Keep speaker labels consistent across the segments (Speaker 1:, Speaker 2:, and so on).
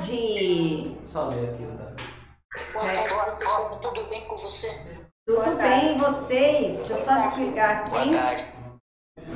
Speaker 1: tarde.
Speaker 2: Só ler aqui, tá?
Speaker 3: Boa tarde. Tudo bem com você?
Speaker 1: Tudo bem, vocês? Deixa eu só desligar
Speaker 3: Boa
Speaker 1: aqui.
Speaker 3: tarde.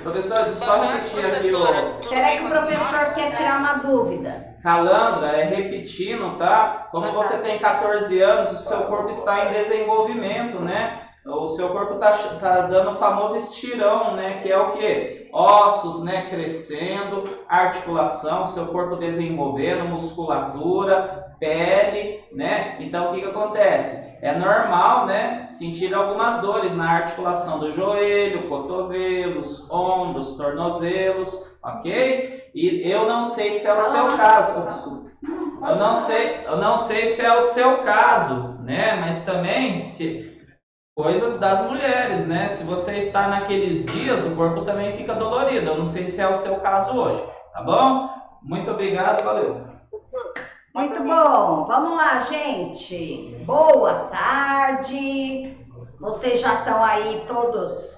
Speaker 2: Professor, só repetir aqui, ó.
Speaker 1: Será que o professor quer tirar uma dúvida?
Speaker 2: Calandra, é repetindo, tá? Como você tem 14 anos, o seu corpo está em desenvolvimento, né? O seu corpo tá, tá dando o famoso estirão, né? Que é o que? Ossos, né? Crescendo, articulação, seu corpo desenvolvendo, musculatura, pele, né? Então, o que que acontece? É normal, né? Sentir algumas dores na articulação do joelho, cotovelos, ombros, tornozelos, ok? E eu não sei se é o seu caso. Oh, desculpa. Eu não sei, eu não sei se é o seu caso, né? Mas também se coisas das mulheres, né? Se você está naqueles dias, o corpo também fica dolorido. Eu não sei se é o seu caso hoje, tá bom? Muito obrigado, valeu.
Speaker 1: Muito bom. Vamos lá, gente. Boa tarde. Vocês já estão aí todos?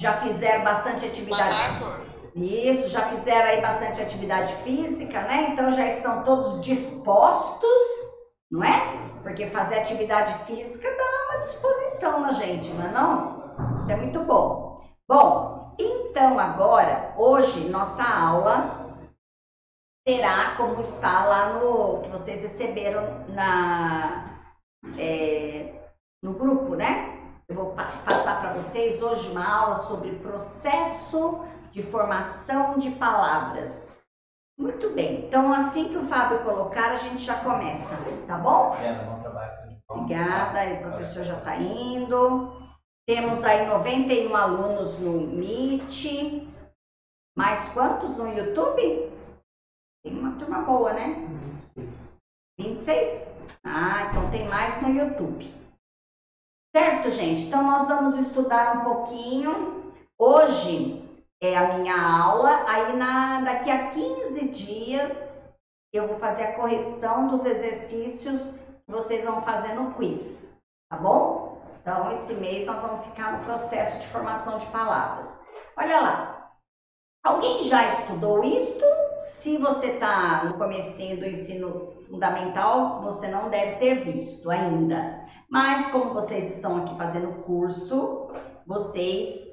Speaker 1: Já fizeram bastante atividade? Isso, já fizeram aí bastante atividade física, né? Então já estão todos dispostos, não é? Porque fazer atividade física dá uma disposição na gente, não é não? Isso é muito bom. Bom, então agora, hoje, nossa aula será como está lá no que vocês receberam na é, no grupo, né? Eu vou pa passar para vocês hoje uma aula sobre processo de formação de palavras. Muito bem. Então, assim que o Fábio colocar, a gente já começa, tá bom?
Speaker 2: trabalho.
Speaker 1: Obrigada, o professor já está indo. Temos aí 91 alunos no Meet. Mais quantos no YouTube? Tem uma turma boa, né? 26? Ah, então tem mais no YouTube. Certo, gente? Então nós vamos estudar um pouquinho. Hoje é a minha aula. Aí na, daqui a 15 dias eu vou fazer a correção dos exercícios vocês vão fazer no quiz, tá bom? Então esse mês nós vamos ficar no processo de formação de palavras. Olha lá. Alguém já estudou isto? Se você está no comecinho do ensino fundamental, você não deve ter visto ainda. Mas como vocês estão aqui fazendo o curso, vocês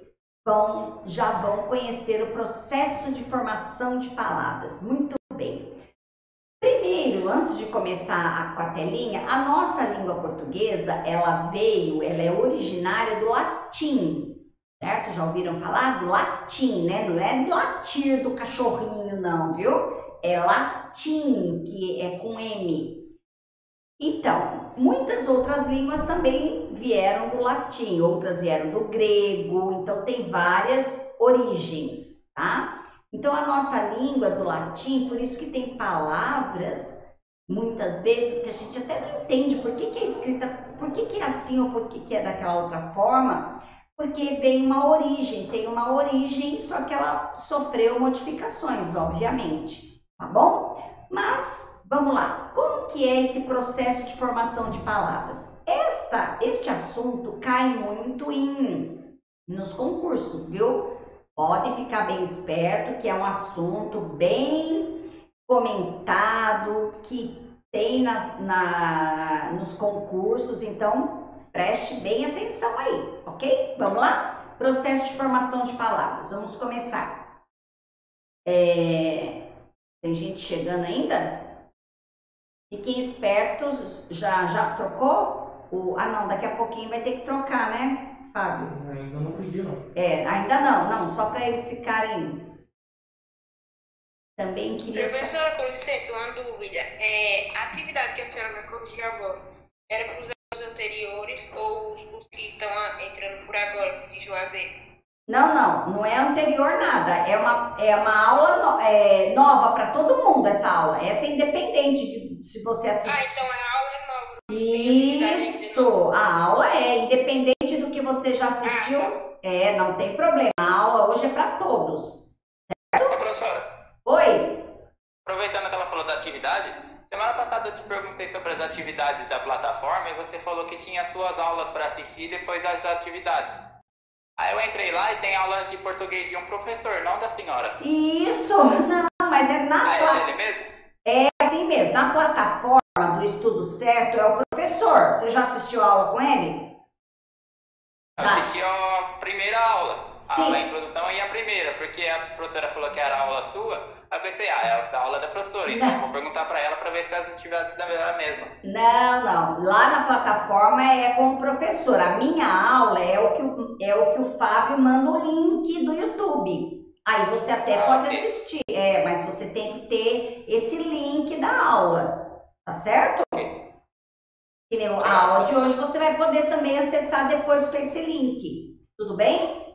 Speaker 1: vão, já vão conhecer o processo de formação de palavras. Muito bem. Primeiro, antes de começar com a telinha, a nossa língua portuguesa, ela veio, ela é originária do latim, certo? Já ouviram falar do latim, né? Não é do latir do cachorrinho, não, viu? É latim, que é com M. Então, muitas outras línguas também vieram do latim, outras vieram do grego, então tem várias origens, tá? Então, a nossa língua do latim, por isso que tem palavras, muitas vezes, que a gente até não entende por que, que é escrita, por que, que é assim ou por que, que é daquela outra forma, porque vem uma origem, tem uma origem, só que ela sofreu modificações, obviamente, tá bom? Mas, vamos lá, como que é esse processo de formação de palavras? Esta, este assunto cai muito em, nos concursos, viu? Pode ficar bem esperto que é um assunto bem comentado, que tem nas, na, nos concursos, então preste bem atenção aí, ok? Vamos lá? Processo de formação de palavras, vamos começar. É, tem gente chegando ainda? Fiquem espertos, já, já trocou? O, ah não, daqui a pouquinho vai ter que trocar, né? Fábio?
Speaker 2: Ainda não pedi, não.
Speaker 1: É, ainda não, não, só para eles ficarem. Também queria.
Speaker 4: Professora, com licença, uma dúvida. É, a atividade que a senhora vai corrigir agora era para os anos anteriores ou os, que estão entrando por agora de Juazeiro?
Speaker 1: Não, não, não é anterior nada. É uma, é uma aula no- é, nova para todo mundo, essa aula. Essa é independente de se você
Speaker 4: Ah,
Speaker 1: assistir.
Speaker 4: então a aula é nova. tem atividade ainda
Speaker 1: Isso, a aula é independente do que você já assistiu. É, não tem problema. A aula hoje é para todos.
Speaker 5: Ô, professora,
Speaker 1: Oi?
Speaker 5: aproveitando que ela falou da atividade, semana passada eu te perguntei sobre as atividades da plataforma e você falou que tinha suas aulas para assistir e depois as atividades. Aí eu entrei lá e tem aulas de português de um professor, não da senhora.
Speaker 1: Isso, não, mas é na
Speaker 5: Ah, é
Speaker 1: pla-
Speaker 5: dele mesmo?
Speaker 1: É assim mesmo. Na plataforma do Estudo Certo é o professor. Você já assistiu a aula com ele? Já.
Speaker 5: assisti a primeira aula, a
Speaker 1: Sim.
Speaker 5: aula introdução e a primeira, porque a professora falou que era a aula sua, aí eu pensei, ah, é a aula da professora, então eu vou perguntar pra ela pra ver se ela estiver na mesma.
Speaker 1: Não, não. Lá na plataforma é com o professor. A minha aula é o que o, é o, que o Fábio manda o link do YouTube. Aí você até
Speaker 5: Ah,
Speaker 1: pode assistir. É, mas você tem que ter esse link da aula. Tá certo? Que nem a aula de hoje você vai poder também acessar depois com esse link. Tudo bem?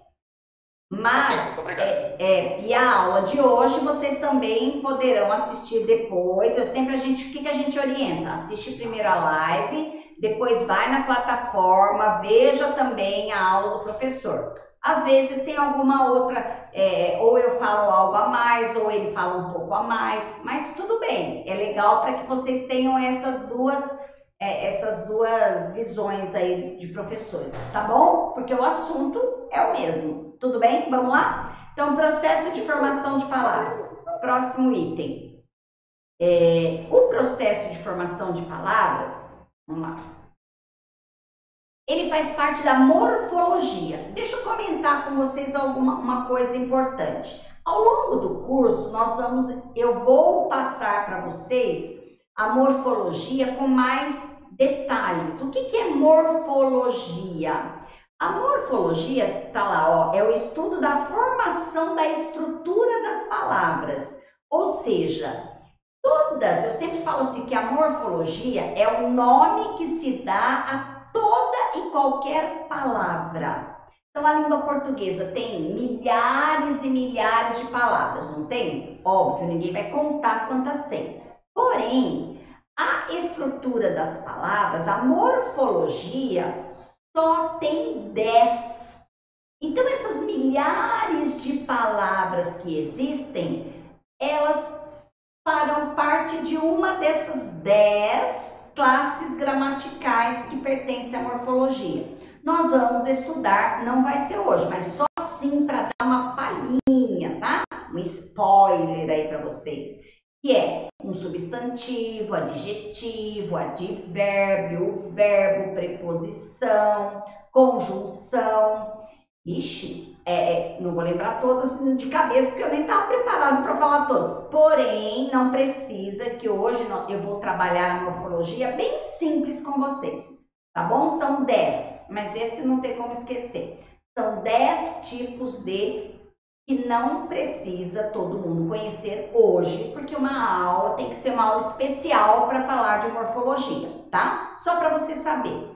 Speaker 1: Mas é, é, e a aula de hoje vocês também poderão assistir depois. Eu sempre a gente, o que, que a gente orienta? Assiste primeiro a live, depois vai na plataforma, veja também a aula do professor. Às vezes tem alguma outra, é, ou eu falo algo a mais, ou ele fala um pouco a mais, mas tudo bem. É legal para que vocês tenham essas duas, é, essas duas visões aí de professores, tá bom? Porque o assunto é o mesmo. Tudo bem? Vamos lá? Então, processo de formação de palavras. Próximo item. É, o processo de formação de palavras, vamos lá. Ele faz parte da morfologia. Deixa eu comentar com vocês alguma uma coisa importante. Ao longo do curso, nós vamos, eu vou passar para vocês a morfologia com mais detalhes. O que, que é morfologia? A morfologia, tá lá, ó, é o estudo da formação da estrutura das palavras. Ou seja, todas, eu sempre falo assim que a morfologia é o nome que se dá a toda e qualquer palavra. Então a língua portuguesa tem milhares e milhares de palavras, não tem? Óbvio, ninguém vai contar quantas tem. Porém, a estrutura das palavras, a morfologia, só tem 10. Então, essas milhares de palavras que existem, elas farão parte de uma dessas 10 classes gramaticais que pertencem à morfologia. Nós vamos estudar, não vai ser hoje, mas só assim para dar uma palhinha, tá? Um spoiler aí para vocês. Que é um substantivo, adjetivo, advérbio, verbo, preposição, conjunção. Ixi, é, é, não vou lembrar todos de cabeça porque eu nem estava preparado para falar todos. Porém, não precisa que hoje eu vou trabalhar a morfologia bem simples com vocês, tá bom? São 10, mas esse não tem como esquecer. São 10 tipos de que não precisa todo mundo conhecer hoje, porque uma aula tem que ser uma aula especial para falar de morfologia, tá? Só para você saber.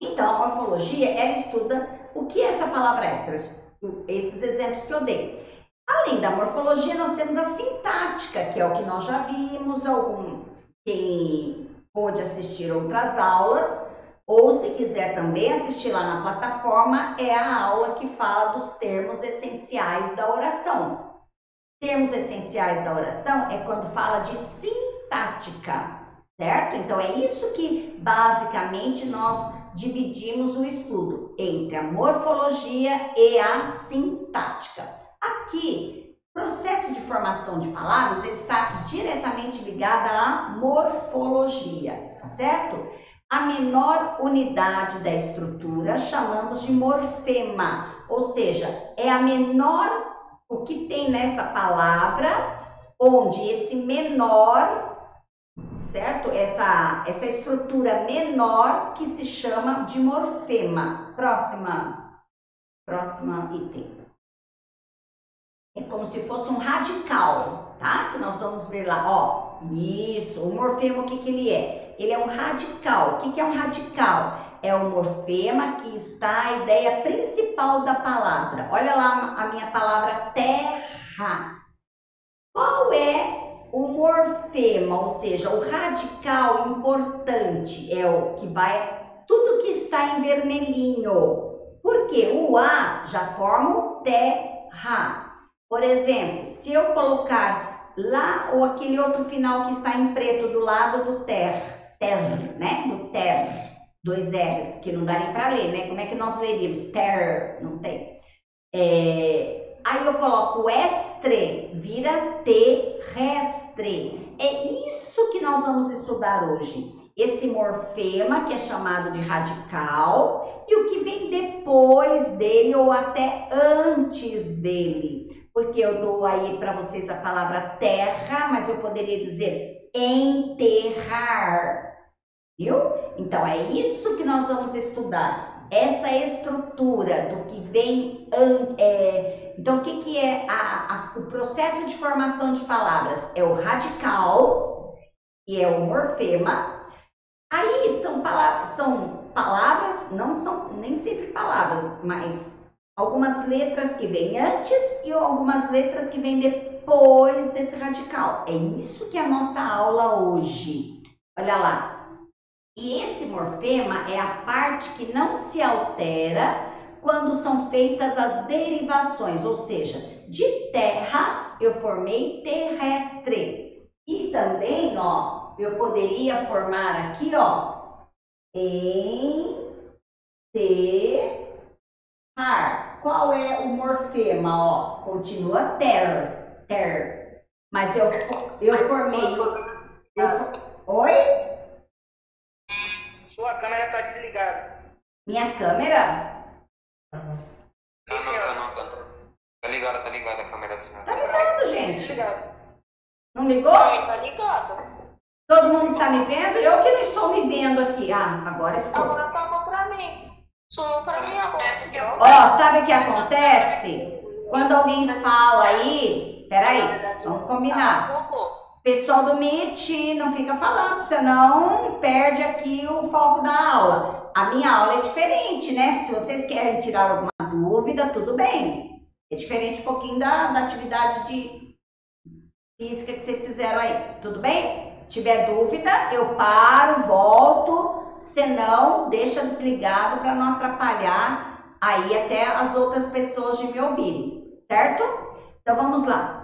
Speaker 1: Então, a morfologia, ela estuda o que é essa palavra é, esses exemplos que eu dei. Além da morfologia, nós temos a sintática, que é o que nós já vimos, algum, quem pôde assistir outras aulas, ou se quiser também assistir lá na plataforma, é a aula que fala dos termos essenciais da oração. Termos essenciais da oração é quando fala de sintática, certo? Então é isso que basicamente nós dividimos o estudo entre a morfologia e a sintática. Aqui, processo de formação de palavras ele está diretamente ligado à morfologia, tá certo? A menor unidade da estrutura chamamos de morfema, ou seja, é a menor o que tem nessa palavra, onde esse menor, certo? Essa, essa estrutura menor que se chama de morfema. Próxima, próxima item. É como se fosse um radical, tá? Que nós vamos ver lá, ó. Isso, o morfema, o que que ele é? Ele é um radical. O que que é um radical? É o morfema que está a ideia principal da palavra. Olha lá a minha palavra terra. Qual é o morfema, ou seja, o radical importante? É o que vai tudo que está em vermelhinho. Porque o A já forma o terra. Por exemplo, se eu colocar lá ou aquele outro final que está em preto do lado do ter, ter, né? Do ter, dois R's, que não dá nem para ler, né? Como é que nós leríamos? Ter, não tem. É, aí eu coloco estre, vira terrestre. É isso que nós vamos estudar hoje. Esse morfema que é chamado de radical e o que vem depois dele ou até antes dele. Porque eu dou aí para vocês a palavra terra, mas eu poderia dizer enterrar. Viu? Então é isso que nós vamos estudar. Essa estrutura do que vem. É, então, o que, que é a, a, o processo de formação de palavras? É o radical, que é o morfema. Aí são palavras, são palavras, não são nem sempre palavras, mas algumas letras que vêm antes e algumas letras que vêm depois desse radical. É isso que é a nossa aula hoje. Olha lá, e esse morfema é a parte que não se altera quando são feitas as derivações, ou seja, de terra eu formei terrestre. E também, ó, eu poderia formar aqui, ó, em ter Qual é o morfema, ó? Continua ter, ter. Mas eu eu formei eu, oi?
Speaker 3: Sua câmera tá desligada.
Speaker 1: Minha câmera?
Speaker 5: Tá, não, tá, tá ligada, tá ligada a câmera assim.
Speaker 1: Tá ligado, gente.
Speaker 3: Desligado.
Speaker 1: Não ligou?
Speaker 3: Sim, tá ligado.
Speaker 1: Todo mundo está me vendo? Eu que não estou me vendo aqui. Ah, agora estou.
Speaker 3: Agora tava pra mim. Sumou pra mim agora.
Speaker 1: Ó, sabe o que acontece? Quando alguém fala aí, peraí, vamos combinar. Pessoal do Meet, não fica falando, senão perde aqui o foco da aula. A minha aula é diferente, né? Se vocês querem tirar alguma dúvida, tudo bem. É diferente um pouquinho da, da atividade de física que vocês fizeram aí, tudo bem? Tiver dúvida, eu paro, volto, senão deixa desligado para não atrapalhar aí até as outras pessoas de me ouvirem, certo? Então vamos lá.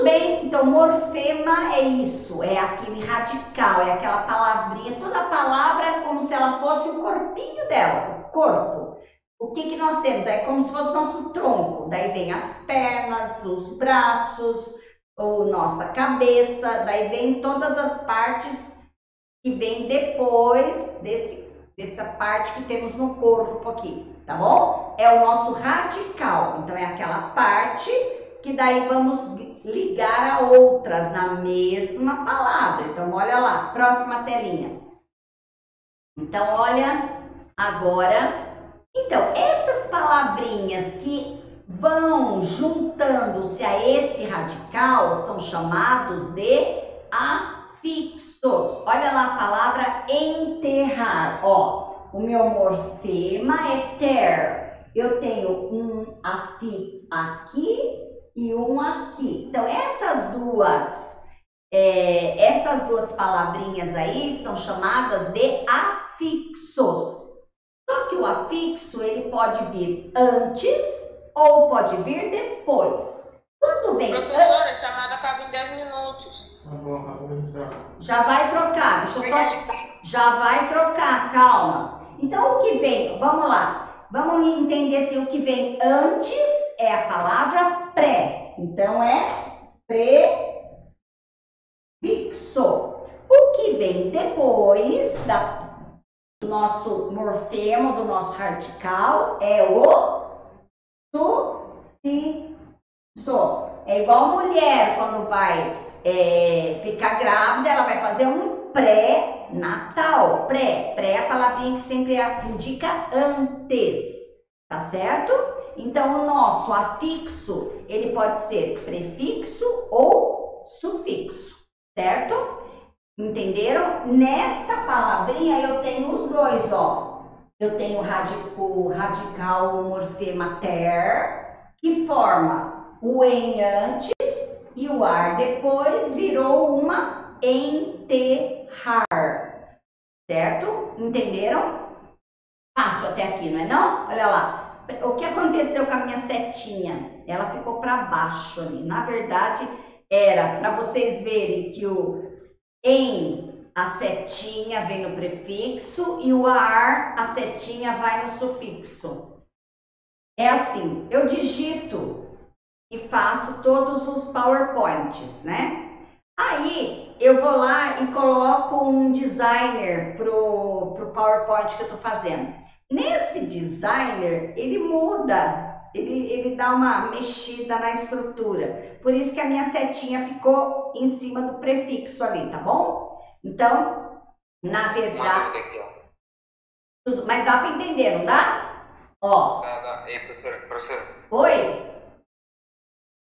Speaker 1: Tudo bem, então morfema é isso, é aquele radical, é aquela palavrinha, toda palavra é como se ela fosse o corpinho dela, o corpo. O que, que nós temos? É como se fosse nosso tronco, daí vem as pernas, os braços, ou nossa cabeça, daí vem todas as partes que vem depois desse, dessa parte que temos no corpo aqui, tá bom? É o nosso radical, então é aquela parte que daí vamos ligar a outras na mesma palavra. Então, olha lá, próxima telinha. Então, olha agora. Então, essas palavrinhas que vão juntando-se a esse radical são chamados de afixos. Olha lá a palavra enterrar. Ó, o meu morfema é ter. Eu tenho um afixo aqui e um aqui. Então, essas duas, é, essas duas palavrinhas aí são chamadas de afixos. Só que o afixo, ele pode vir antes ou pode vir depois. Quando vem...
Speaker 4: Professora, a chamada acaba em 10 minutos.
Speaker 1: Já vai trocar, deixa eu só... Já vai trocar, calma. Então, o que vem, vamos lá. Vamos entender se o que vem antes é a palavra pré. Então é prefixo. O que vem depois da, do nosso morfema, do nosso radical, é o sufixo. É igual mulher quando vai é, ficar grávida, ela vai fazer um pré-natal. Pré, pré é a palavrinha que sempre indica antes, tá certo? Então, o nosso afixo, ele pode ser prefixo ou sufixo, certo? Entenderam? Nesta palavrinha eu tenho os dois, ó. Eu tenho o radical o morfema ter, que forma o em antes e o ar depois virou uma enterrar, certo? Entenderam? Passo até aqui, não é não? Olha lá, o que aconteceu com a minha setinha? Ela ficou para baixo ali. Na verdade, era para vocês verem que o em a setinha vem no prefixo e o ar, a setinha vai no sufixo. É assim, eu digito e faço todos os PowerPoints, né? Aí eu vou lá e coloco um designer pro, pro PowerPoint que eu tô fazendo. Nesse designer, ele muda, ele, ele dá uma mexida na estrutura. Por isso que a minha setinha ficou em cima do prefixo ali, tá bom? Então, na verdade. Tudo, mas dá para entender, não dá? Ó.
Speaker 6: Dá, dá. Ei, professora, professora.
Speaker 1: Oi?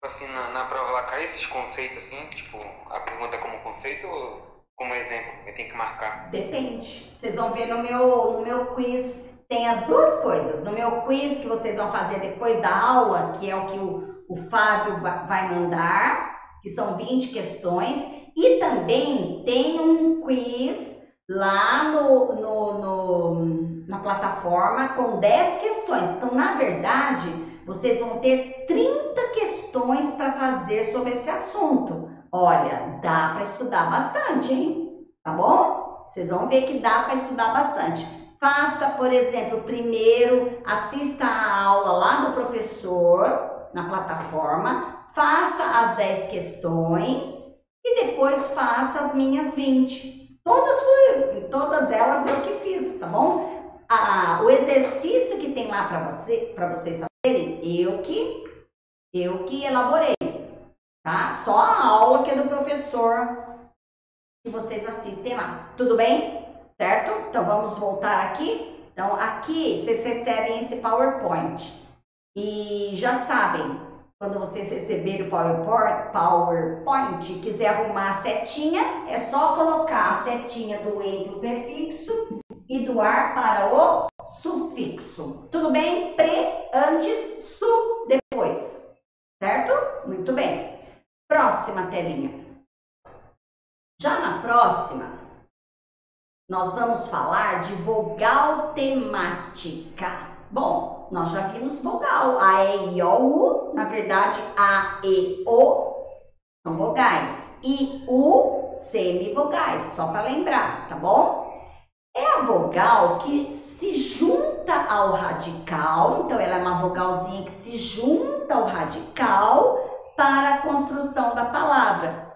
Speaker 6: Assim, na, na prova lá cai esses conceitos assim, tipo, a pergunta como conceito ou como exemplo? Eu tenho que marcar.
Speaker 1: Depende. Vocês vão ver no meu, no meu quiz, tem as duas coisas. No meu quiz que vocês vão fazer depois da aula, que é o que o, o Fábio vai mandar, que são 20 questões, e também tem um quiz lá no, no, no, na plataforma com 10 questões. Então, na verdade, vocês vão ter 30 questões para fazer sobre esse assunto. Olha, dá para estudar bastante, hein? Tá bom? Vocês vão ver que dá para estudar bastante. Faça, por exemplo, primeiro, assista a aula lá do professor na plataforma, faça as 10 questões e depois faça as minhas 20. Todas fui, todas elas eu que fiz, tá bom? o exercício que tem lá para você, para vocês saberem, eu que eu que elaborei, tá? Só a aula que é do professor que vocês assistem lá. Tudo bem? Certo? Então vamos voltar aqui. Então aqui vocês recebem esse PowerPoint. E já sabem, quando vocês receberem o PowerPoint e quiser arrumar a setinha, é só colocar a setinha do entre o prefixo e do ar para o sufixo. Tudo bem? Pre, antes, su, depois. Certo? Muito bem. Próxima telinha. Já na próxima, nós vamos falar de vogal temática. Bom, nós já vimos vogal. A, E, I, O, U. Na verdade, A, E, O são vogais. I, U, semivogais. Só para lembrar, tá bom? É a vogal que se junta ao radical. Então, ela é uma vogalzinha que se junta ao radical para a construção da palavra.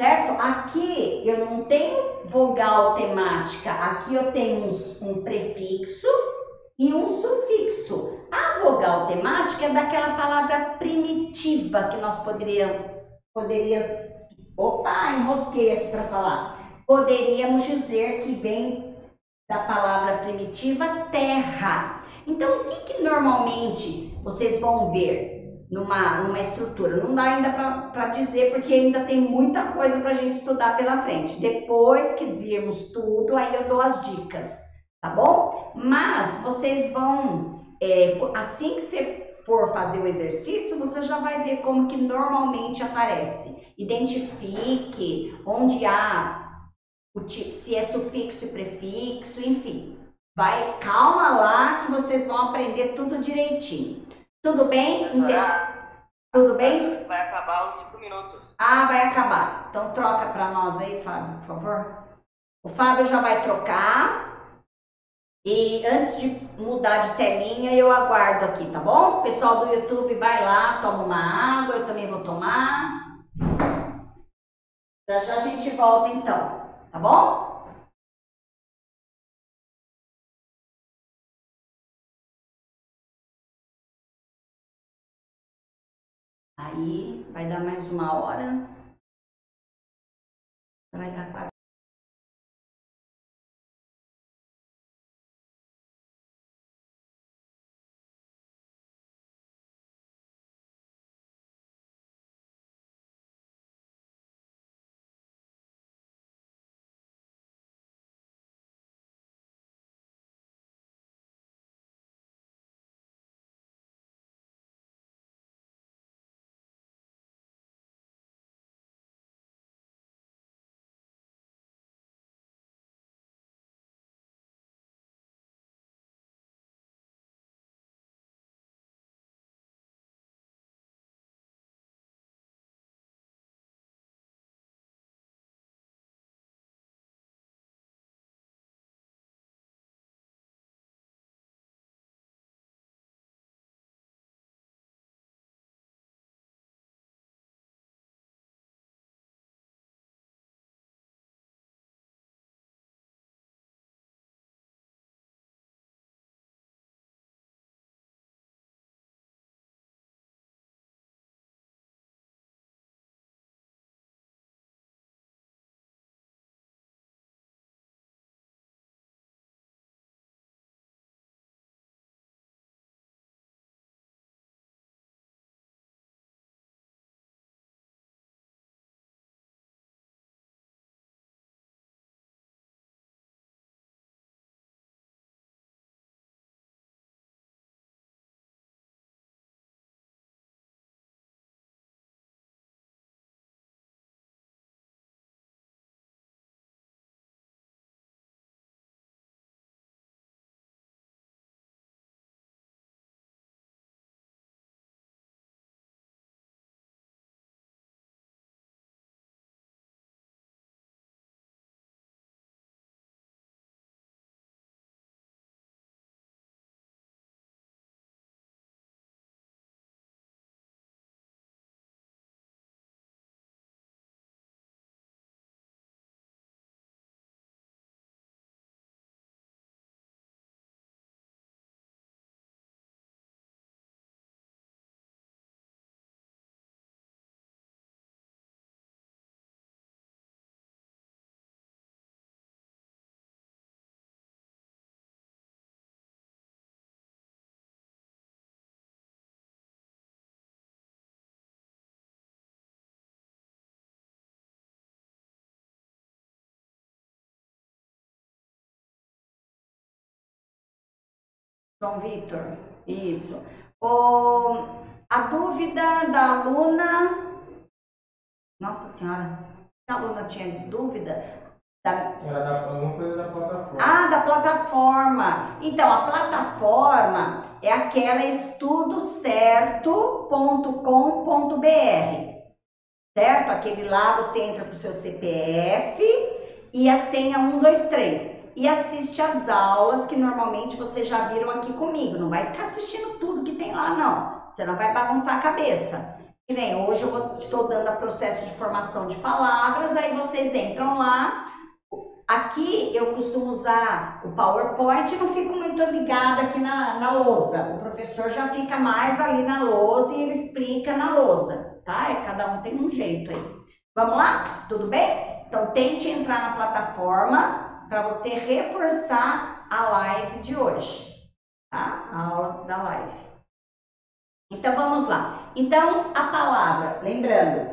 Speaker 1: Certo? Aqui eu não tenho vogal temática. Aqui eu tenho um, um prefixo e um sufixo. A vogal temática é daquela palavra primitiva que nós poderíamos, poderíamos opa, enrosquei aqui para falar. Poderíamos dizer que vem da palavra primitiva terra. Então, o que, que normalmente vocês vão ver numa, numa estrutura? Não dá ainda para dizer, porque ainda tem muita coisa para a gente estudar pela frente. Depois que virmos tudo, aí eu dou as dicas tá bom? Mas vocês vão, é, assim que você for fazer o exercício, você já vai ver como que normalmente aparece. Identifique onde há o se é sufixo e prefixo, enfim. Vai, calma lá que vocês vão aprender tudo direitinho. Tudo bem? Tudo bem?
Speaker 3: Vai acabar os 5 minutos.
Speaker 1: Ah, vai acabar. Então troca para nós aí, Fábio, por favor. O Fábio já vai trocar. E antes de mudar de telinha, eu aguardo aqui, tá bom? Pessoal do YouTube, vai lá, toma uma água, eu também vou tomar. Já já a gente volta então, tá bom? Aí vai dar mais uma hora. Vai dar quase. João Vitor, isso. O, a dúvida da aluna. Nossa Senhora, a aluna tinha dúvida? Da,
Speaker 7: Era da, alguma coisa da plataforma.
Speaker 1: ah, da plataforma. Então, a plataforma é aquela estudocerto.com.br, certo? Aquele lá você entra pro seu CPF e a senha 123 e assiste as aulas que normalmente vocês já viram aqui comigo. Não vai ficar assistindo tudo que tem lá, não. Você não vai bagunçar a cabeça. Que nem hoje eu vou- estou dando a processo de formação de palavras, aí vocês entram lá. Aqui eu costumo usar o PowerPoint e não fico muito ligada aqui na, na lousa. O professor já fica mais ali na lousa e ele explica na lousa, tá? É, cada um tem um jeito aí. Vamos lá? Tudo bem? Então tente entrar na plataforma para você reforçar a live de hoje, tá? A aula da live. Então vamos lá. Então a palavra, lembrando,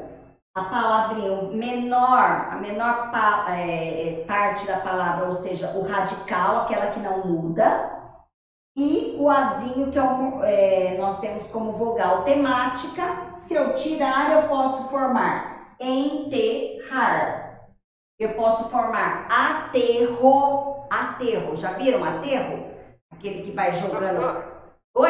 Speaker 1: a palavrinha menor, a menor pa- é, é, parte da palavra, ou seja, o radical, aquela que não muda, e o azinho que é é, nós temos como vogal temática. Se eu tirar, eu posso formar enterrar. Eu posso formar aterro, aterro. Já viram aterro? Aquele que vai jogando. Oi?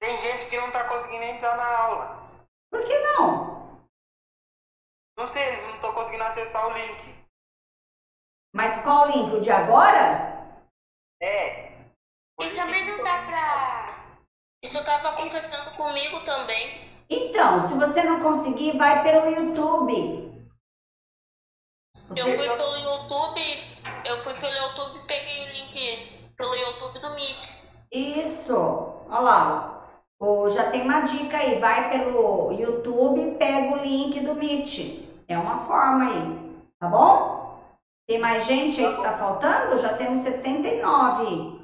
Speaker 8: Tem gente que não tá conseguindo entrar na aula.
Speaker 1: Por que não?
Speaker 8: Não sei, eles não estão conseguindo acessar o link.
Speaker 1: Mas qual o link? O de agora?
Speaker 8: É.
Speaker 4: E também não dá pra. Isso tava acontecendo comigo também.
Speaker 1: Então, se você não conseguir, vai pelo YouTube.
Speaker 4: Eu fui pelo YouTube, eu fui pelo YouTube e peguei o link pelo YouTube do Meet.
Speaker 1: Isso. Olha lá. ó. já tem uma dica aí. Vai pelo YouTube e pega o link do Meet. É uma forma aí. Tá bom? Tem mais gente aí que tá faltando? Já temos 69.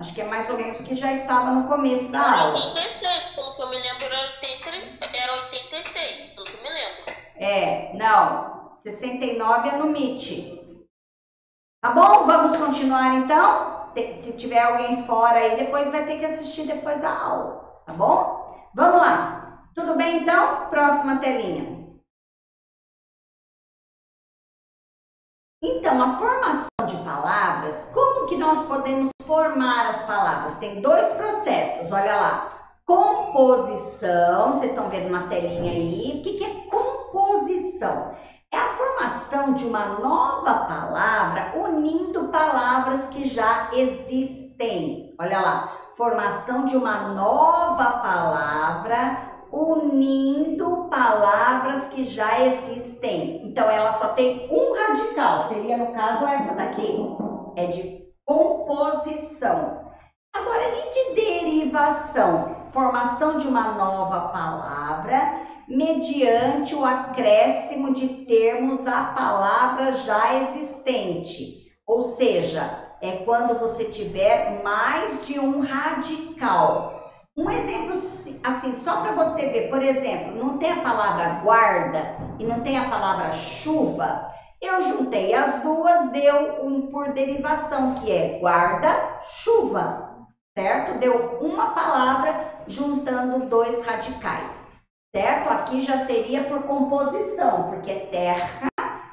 Speaker 1: Acho que é mais ou menos o que já estava no começo da aula.
Speaker 4: 86, pelo que eu me lembro, era 80 era 86, pelo que eu me lembro.
Speaker 1: É, não. 69 é no Meet. Tá bom? Vamos continuar então? Se tiver alguém fora aí, depois vai ter que assistir depois a aula. Tá bom? Vamos lá. Tudo bem então? Próxima telinha. Então, a formação de palavras, como que nós podemos formar as palavras? Tem dois processos, olha lá. Composição, vocês estão vendo na telinha aí. O que, que é composição? Formação de uma nova palavra unindo palavras que já existem. Olha lá, formação de uma nova palavra unindo palavras que já existem. Então ela só tem um radical, seria no caso essa daqui. É de composição. Agora, e de derivação? Formação de uma nova palavra mediante o acréscimo de termos à palavra já existente. Ou seja, é quando você tiver mais de um radical. Um exemplo assim, só para você ver, por exemplo, não tem a palavra guarda e não tem a palavra chuva. Eu juntei as duas, deu um por derivação, que é guarda-chuva, certo? Deu uma palavra juntando dois radicais, certo? Aqui já seria por composição, porque terra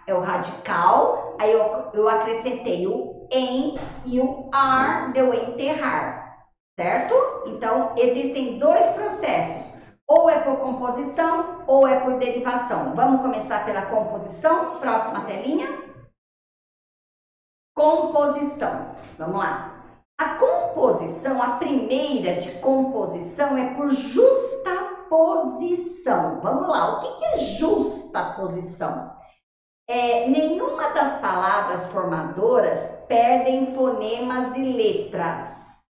Speaker 1: é o radical, aí eu, eu acrescentei o em e o ar, deu enterrar, certo? Então, existem dois processos, ou é por composição ou é por derivação. Vamos começar pela composição, próxima telinha. Composição, vamos lá. A composição, a primeira de composição é por justaposição. Vamos lá, o que é justaposição? É, nenhuma das palavras formadoras perdem fonemas e letras.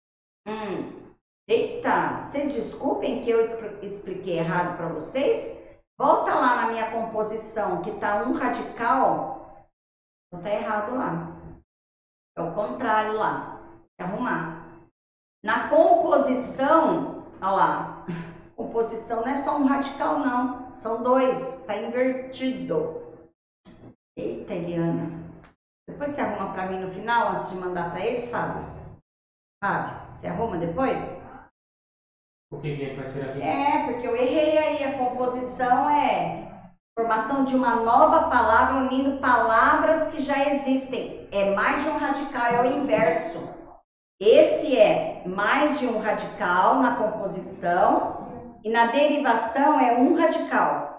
Speaker 1: Hum. Eita, vocês desculpem que eu expli- expliquei errado para vocês. Volta lá na minha composição, que tá um radical. Não tá errado lá. É o contrário lá. Tem que arrumar. Na composição, olha lá. Composição não é só um radical, não. São dois. Tá invertido. Eita, Eliana. Depois você arruma para mim no final, antes de mandar para eles, Fábio? Fábio, você arruma depois?
Speaker 7: O que é pra tirar?
Speaker 1: É, porque eu errei aí. A composição é formação de uma nova palavra unindo palavras que já existem. É mais de um radical, é o inverso. Esse é mais de um radical na composição e na derivação é um radical.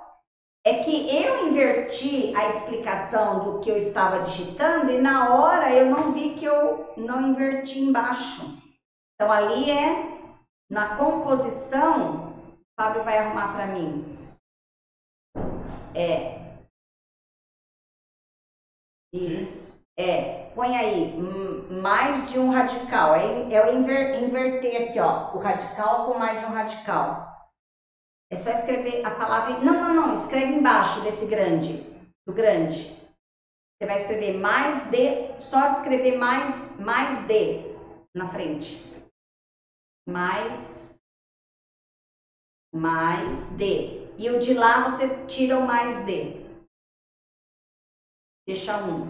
Speaker 1: É que eu inverti a explicação do que eu estava digitando e na hora eu não vi que eu não inverti embaixo. Então ali é na composição, o Fábio vai arrumar para mim. É. Isso. É. Põe aí, mais de um radical. É, é o inver, inverter aqui, ó. O radical com mais de um radical. É só escrever a palavra. Não, não, não. Escreve embaixo desse grande. Do grande. Você vai escrever mais de. Só escrever mais, mais de na frente. Mais. Mais de. E o de lá você tira o mais de. Deixa um.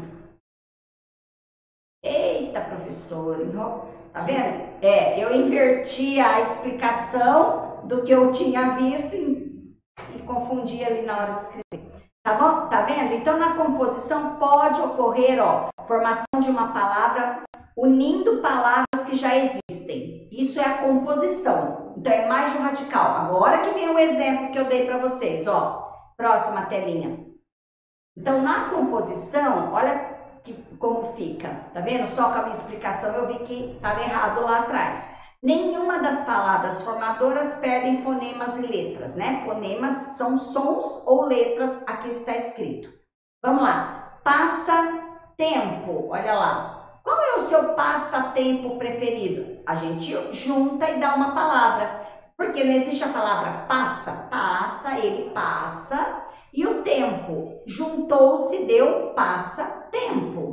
Speaker 1: Eita, professora, enro- tá vendo? É, eu inverti a explicação do que eu tinha visto e, e confundi ali na hora de escrever. Tá bom? Tá vendo? Então, na composição pode ocorrer, ó, formação de uma palavra unindo palavras que já existem. Isso é a composição. Então, é mais de um radical. Agora que vem o exemplo que eu dei para vocês, ó. Próxima telinha. Então, na composição, olha que, como fica. Tá vendo? Só com a minha explicação eu vi que estava errado lá atrás. Nenhuma das palavras formadoras perdem fonemas e letras, né? Fonemas são sons ou letras aqui que está escrito. Vamos lá. Passa tempo. Olha lá. Qual é o seu passatempo preferido? A gente junta e dá uma palavra. Porque não existe a palavra passa. Passa, ele passa. E o tempo juntou-se, deu passa tempo.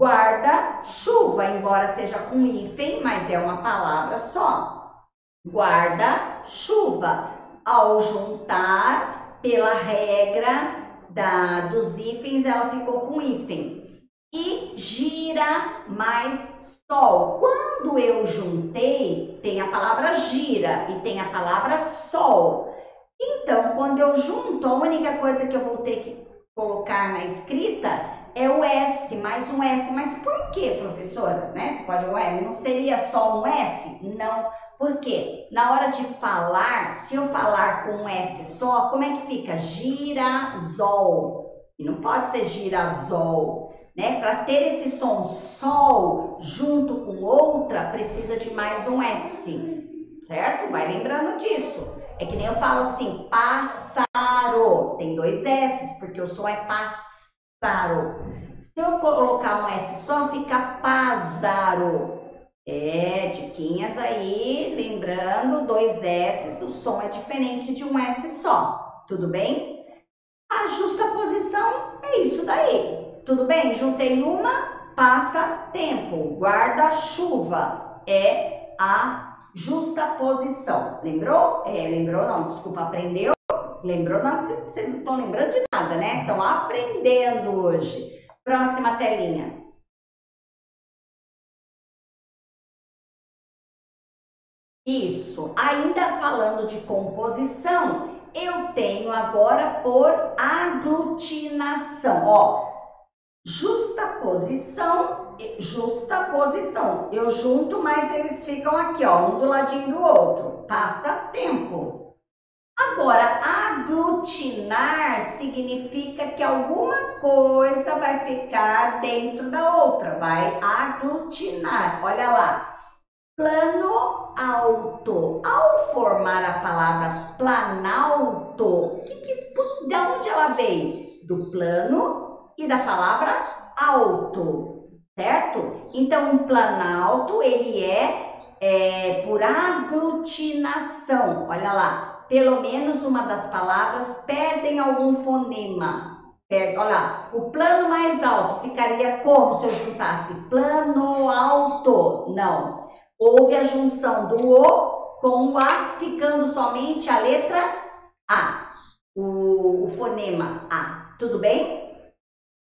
Speaker 1: Guarda-chuva, embora seja com hífen, mas é uma palavra só. Guarda-chuva. Ao juntar, pela regra da, dos hífens, ela ficou com hífen. E gira mais sol. Quando eu juntei, tem a palavra gira e tem a palavra sol. Então, quando eu junto, a única coisa que eu vou ter que colocar na escrita é o S, mais um S. Mas por que, professora? Né? Você pode, ué, não seria só um S? Não. Por quê? Na hora de falar, se eu falar com um S só, como é que fica? Girasol. E não pode ser girasol. Né? Para ter esse som sol junto com outra, precisa de mais um S. Certo? Vai lembrando disso. É que nem eu falo assim, pássaro. Tem dois S, porque o som é pássaro. Se eu colocar um S só, fica pázaro. É, diquinhas aí, lembrando, dois S, o som é diferente de um S só. Tudo bem? A justa posição é isso daí. Tudo bem? Juntei uma, passa tempo. Guarda-chuva é a justa posição. Lembrou? É, lembrou não, desculpa, aprendeu? Lembrou não, vocês não estão lembrando de nada, né? Estão aprendendo hoje. Próxima telinha. Isso. Ainda falando de composição, eu tenho agora por aglutinação. Ó, justaposição, justaposição. Eu junto, mas eles ficam aqui, ó, um do ladinho do outro. Passa tempo. Agora, aglutinar significa que alguma coisa vai ficar dentro da outra, vai aglutinar. Olha lá. Plano alto. Ao formar a palavra planalto, que, que, de onde ela veio? Do plano e da palavra alto, certo? Então, um planalto, ele é, é por aglutinação. Olha lá pelo menos uma das palavras perdem algum fonema. Perde, olha lá, o plano mais alto ficaria como se eu juntasse plano alto? Não. Houve a junção do O com o A, ficando somente a letra A, o, o fonema A. Tudo bem?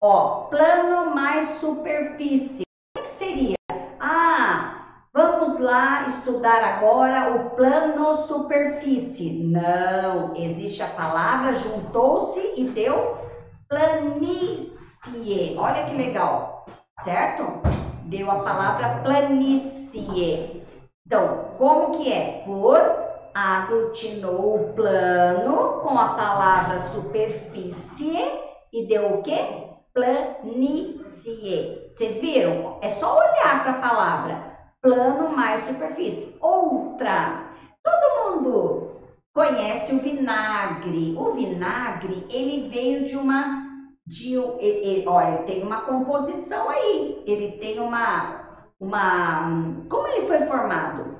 Speaker 1: Ó, plano mais superfície. Como é que seria? Ah, lá estudar agora o plano superfície. Não, existe a palavra, juntou-se e deu planície. Olha que legal, certo? Deu a palavra planície. Então, como que é? Por aglutinou o plano com a palavra superfície e deu o quê? Planície. Vocês viram? É só olhar para a palavra plano mais superfície. Outra. Todo mundo conhece o vinagre. O vinagre, ele veio de uma de ele, ele tem uma composição aí. Ele tem uma uma como ele foi formado?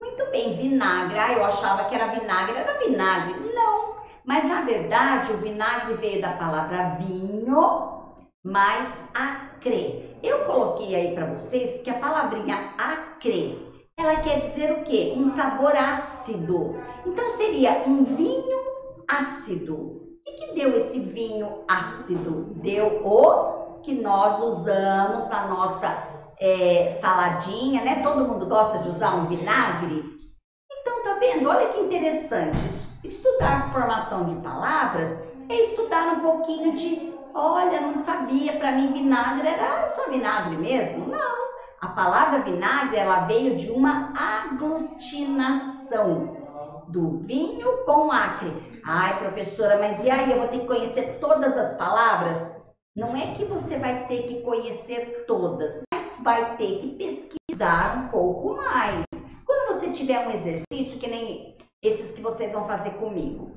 Speaker 1: Muito bem, vinagre. Ah, eu achava que era vinagre, era vinagre. Não, mas na verdade o vinagre veio da palavra vinho mais acre. Eu coloquei aí para vocês que a palavrinha acre, ela quer dizer o quê? Um sabor ácido. Então seria um vinho ácido. O que, que deu esse vinho ácido? Deu o que nós usamos na nossa é, saladinha, né? Todo mundo gosta de usar um vinagre. Então, tá vendo? Olha que interessante. Estudar formação de palavras é estudar um pouquinho de, olha, não sabia, para mim vinagre era só vinagre mesmo. Não. A palavra vinagre, ela veio de uma aglutinação do vinho com acre. Ai, professora, mas e aí eu vou ter que conhecer todas as palavras? Não é que você vai ter que conhecer todas, vai ter que pesquisar um pouco mais. Quando você tiver um exercício, que nem esses que vocês vão fazer comigo,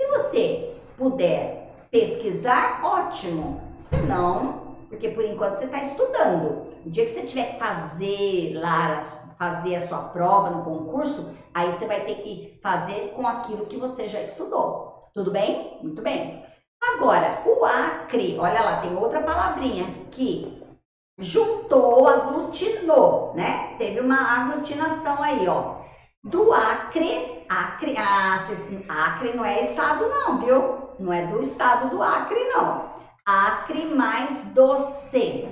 Speaker 1: se você puder pesquisar, ótimo. Se não, porque por enquanto você está estudando. O dia que você tiver que fazer lá, fazer a sua prova no concurso, aí você vai ter que fazer com aquilo que você já estudou. Tudo bem? Muito bem. Agora, o acre, olha lá, tem outra palavrinha que juntou, aglutinou, né? Teve uma aglutinação aí, ó. Do Acre, Acre, ah, Acre não é estado não, viu? Não é do estado do Acre não. Acre mais doce.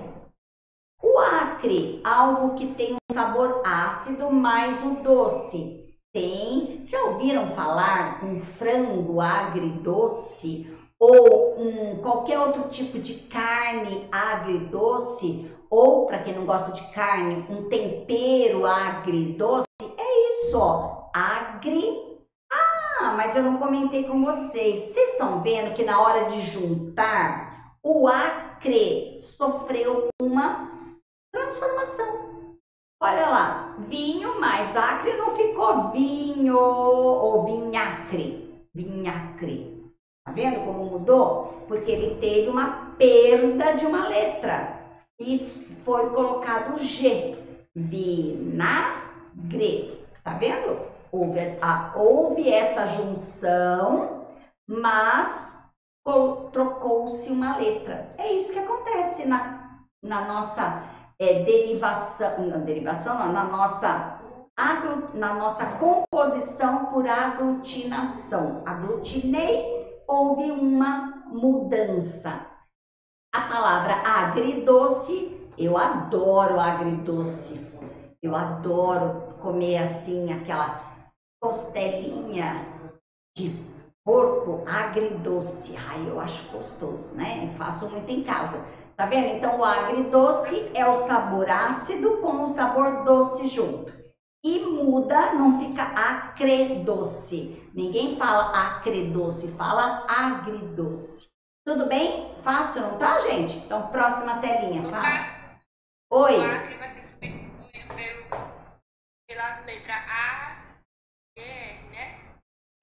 Speaker 1: O Acre, algo que tem um sabor ácido mais o doce. Tem, já ouviram falar um frango agridoce ou um, qualquer outro tipo de carne agridoce ou para quem não gosta de carne, um tempero agridoce, é isso, ó, agri. Ah, mas eu não comentei com vocês. Vocês estão vendo que na hora de juntar, o acre sofreu uma transformação. Olha lá, vinho mais acre não ficou vinho ou vinhacre, vinhacre. Tá vendo como mudou? Porque ele teve uma perda de uma letra e foi colocado G, vinagre. Tá vendo? Houve, a, houve essa junção, mas trocou-se uma letra. É isso que acontece na, na nossa é, derivação, não, derivação não, na nossa, na nossa composição por aglutinação. Aglutinei, houve uma mudança. A palavra agridoce, eu adoro agridoce. Eu adoro comer assim aquela costelinha de porco agridoce. Ai, eu acho gostoso, né? Eu faço muito em casa. Tá vendo? Então, o agridoce é o sabor ácido com o sabor doce junto. E muda, não fica acredoce. Ninguém fala acredoce, fala agridoce. Tudo bem? Fácil, não tá, gente? Então, próxima telinha, fala. Oi.
Speaker 4: O Acre vai ser substituído pelo, pelas letras A?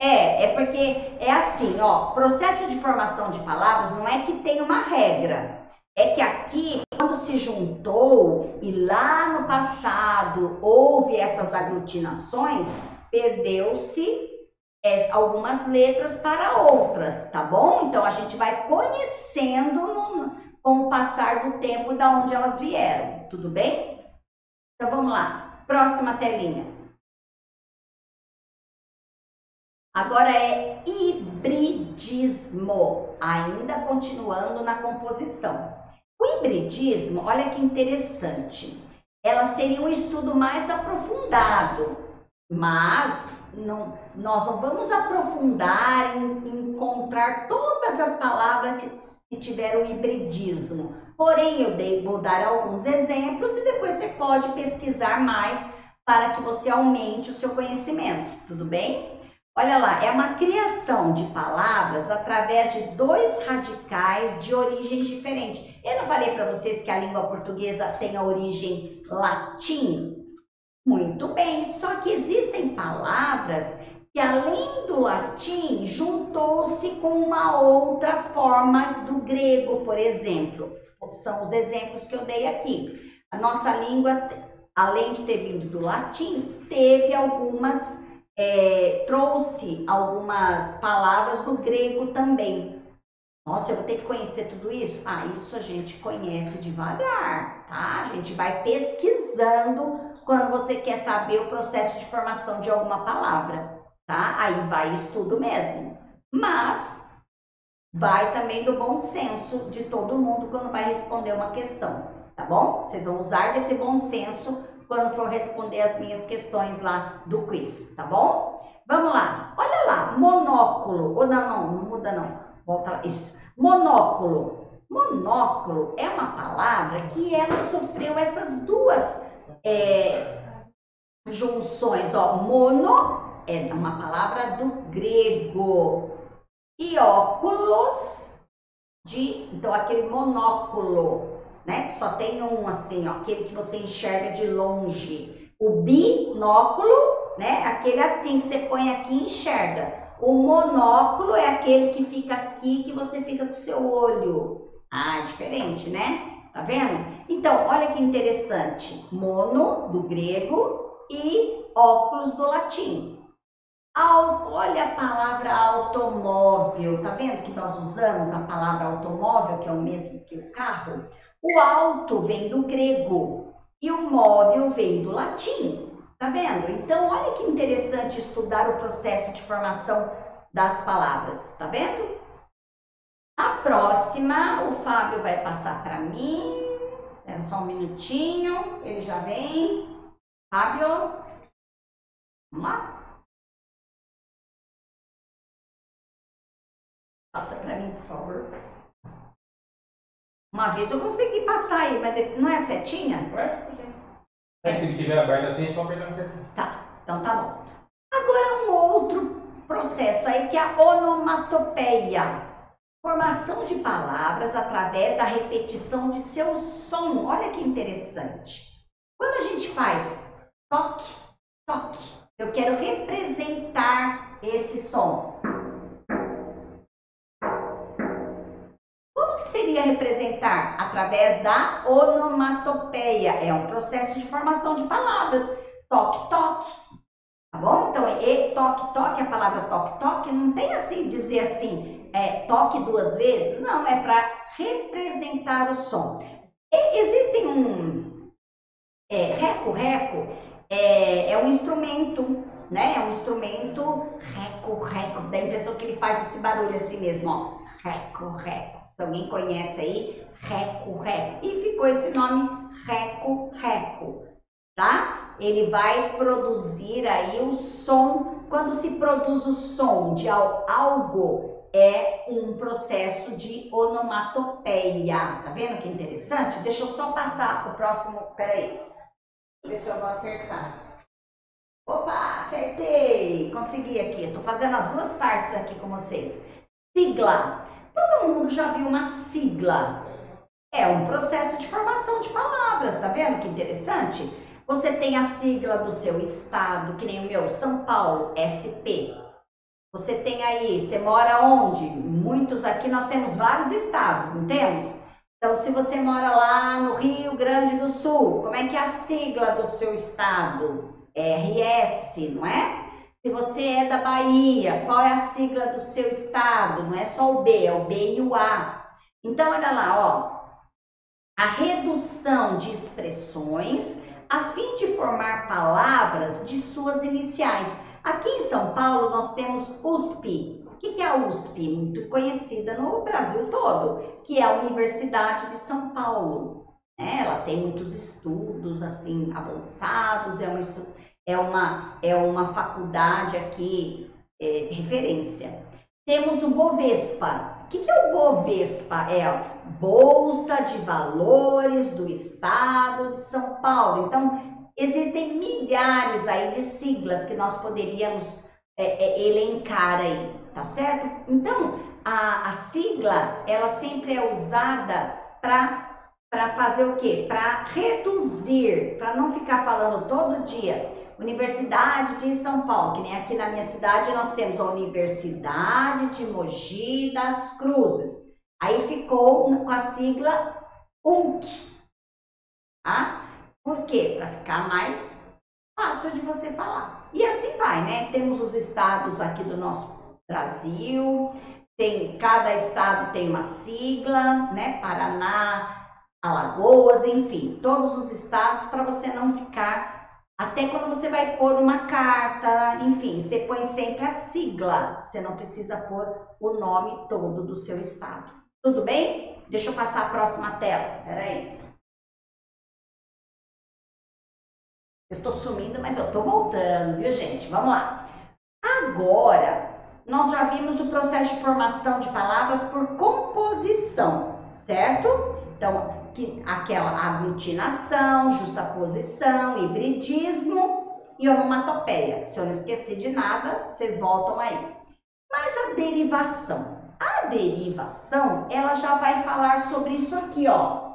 Speaker 1: É, é porque é assim, ó, processo de formação de palavras não é que tem uma regra. É que aqui, quando se juntou e lá no passado houve essas aglutinações, perdeu-se é, algumas letras para outras, tá bom? Então a gente vai conhecendo no, com o passar do tempo da onde elas vieram, tudo bem? Então vamos lá, próxima telinha. Agora é hibridismo, ainda continuando na composição. O hibridismo, olha que interessante. ela seria um estudo mais aprofundado, mas não, nós não vamos aprofundar em, encontrar todas as palavras que, que tiveram hibridismo. Porém, eu dei, vou dar alguns exemplos e depois você pode pesquisar mais para que você aumente o seu conhecimento, tudo bem? Olha lá, é uma criação de palavras através de dois radicais de origens diferentes. Eu não falei para vocês que a língua portuguesa tem a origem latim? Muito bem, só que existem palavras que além do latim juntou-se com uma outra forma do grego, por exemplo. São os exemplos que eu dei aqui. A nossa língua, além de ter vindo do latim, teve algumas é, trouxe algumas palavras do grego também. Nossa, eu vou ter que conhecer tudo isso? Ah, isso a gente conhece devagar, tá? A gente vai pesquisando quando você quer saber o processo de formação de alguma palavra, tá? Aí vai estudo mesmo. Mas vai também do bom senso de todo mundo quando vai responder uma questão, tá bom? Vocês vão usar desse bom senso quando for responder as minhas questões lá do quiz, tá bom? Vamos lá, olha lá, monóculo, ou não, não, não muda não, volta lá, isso, monóculo. Monóculo é uma palavra que ela sofreu essas duas é, junções, ó, mono é uma palavra do grego. E óculos de, então aquele monóculo né? Só tem um assim, ó, aquele que você enxerga de longe. O binóculo, né? Aquele assim que você põe aqui e enxerga. O monóculo é aquele que fica aqui, que você fica com o seu olho. Ah, diferente, né? Tá vendo? Então, olha que interessante. Mono, do grego, e óculos, do latim. olha a palavra automóvel. Tá vendo que nós usamos a palavra automóvel, que é o mesmo que o carro? O alto vem do grego e o móvel vem do latim. Tá vendo? Então, olha que interessante estudar o processo de formação das palavras. Tá vendo? A próxima, o Fábio vai passar para mim. É só um minutinho, ele já vem. Fábio, vamos lá. Passa para mim, por favor. Uma vez eu consegui passar aí, mas não é setinha?
Speaker 7: Ué? É, se ele tiver aberto assim, só apertar no setinha.
Speaker 1: Tá, então tá bom. Agora um outro processo aí que é a onomatopeia. Formação de palavras através da repetição de seu som. Olha que interessante. Quando a gente faz toque, toque, eu quero representar esse som. Representar? Através da onomatopeia. É um processo de formação de palavras. Toque, toque. Tá bom? Então, e, toque, toque, a palavra toque, toque, não tem assim, dizer assim, é, toque duas vezes. Não, é para representar o som. E, existem um. É, reco, reco é, é um instrumento né? É um instrumento reco, reco, dá a impressão que ele faz esse barulho assim mesmo, ó. Reco, reco. Se alguém conhece aí, Reco Reco. E ficou esse nome Reco Reco, tá? Ele vai produzir aí o som. Quando se produz o som de algo, é um processo de onomatopeia. Tá vendo que interessante? Deixa eu só passar o próximo. Peraí. Se eu vou acertar. Opa, acertei! Consegui aqui. Estou fazendo as duas partes aqui com vocês. Sigla. Todo mundo já viu uma sigla. É um processo de formação de palavras, tá vendo que interessante? Você tem a sigla do seu estado, que nem o meu, São Paulo, SP. Você tem aí, você mora onde? Muitos aqui, nós temos vários estados, não temos? Então, se você mora lá no Rio Grande do Sul, como é que é a sigla do seu estado? RS, não é? Se você é da Bahia, qual é a sigla do seu estado? Não é só o B, é o B e o A. Então, olha lá, ó. A redução de expressões a fim de formar palavras de suas iniciais. Aqui em São Paulo nós temos USP. O que é a USP? Muito conhecida no Brasil todo, que é a Universidade de São Paulo. né? Ela tem muitos estudos assim avançados, é uma, é uma, é uma faculdade aqui é, referência. Temos o Bovespa. O que, que é o Bovespa? É a Bolsa de Valores do Estado de São Paulo. Então, existem milhares aí de siglas que nós poderíamos é, é, elencar aí, tá certo? Então, a, a sigla, ela sempre é usada para para fazer o quê? Para reduzir, para não ficar falando todo dia. Universidade de São Paulo, que nem aqui na minha cidade nós temos a Universidade de Mogi das Cruzes. Aí ficou com a sigla UNC, tá? Por quê? Para ficar mais fácil de você falar. E assim vai, né? Temos os estados aqui do nosso Brasil, tem cada estado tem uma sigla, né? Paraná, Alagoas, enfim, todos os estados para você não ficar até quando você vai pôr uma carta, enfim, você põe sempre a sigla, você não precisa pôr o nome todo do seu estado. Tudo bem? Deixa eu passar a próxima tela, peraí. Eu tô sumindo, mas eu tô voltando, viu gente? Vamos lá. Agora, nós já vimos o processo de formação de palavras por composição, certo? Então, que, aquela aglutinação, justaposição, hibridismo e onomatopeia. Se eu não esqueci de nada, vocês voltam aí. Mas a derivação. A derivação, ela já vai falar sobre isso aqui, ó.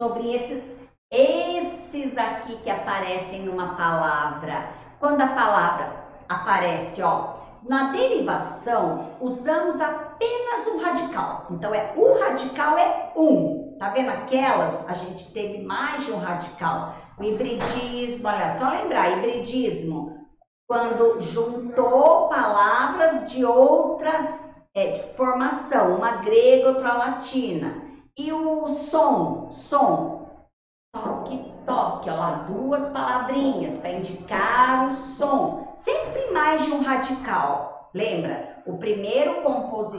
Speaker 1: Sobre esses, esses aqui que aparecem numa palavra. Quando a palavra aparece, ó, na derivação, usamos apenas um radical. Então, é o radical é um. Tá vendo aquelas? A gente teve mais de um radical. O hibridismo, olha, só lembrar, hibridismo, quando juntou palavras de outra é, de formação, uma grega, outra latina. E o som, som, toque, toque, ó lá, duas palavrinhas para indicar o som. Sempre mais de um radical. Lembra? O primeiro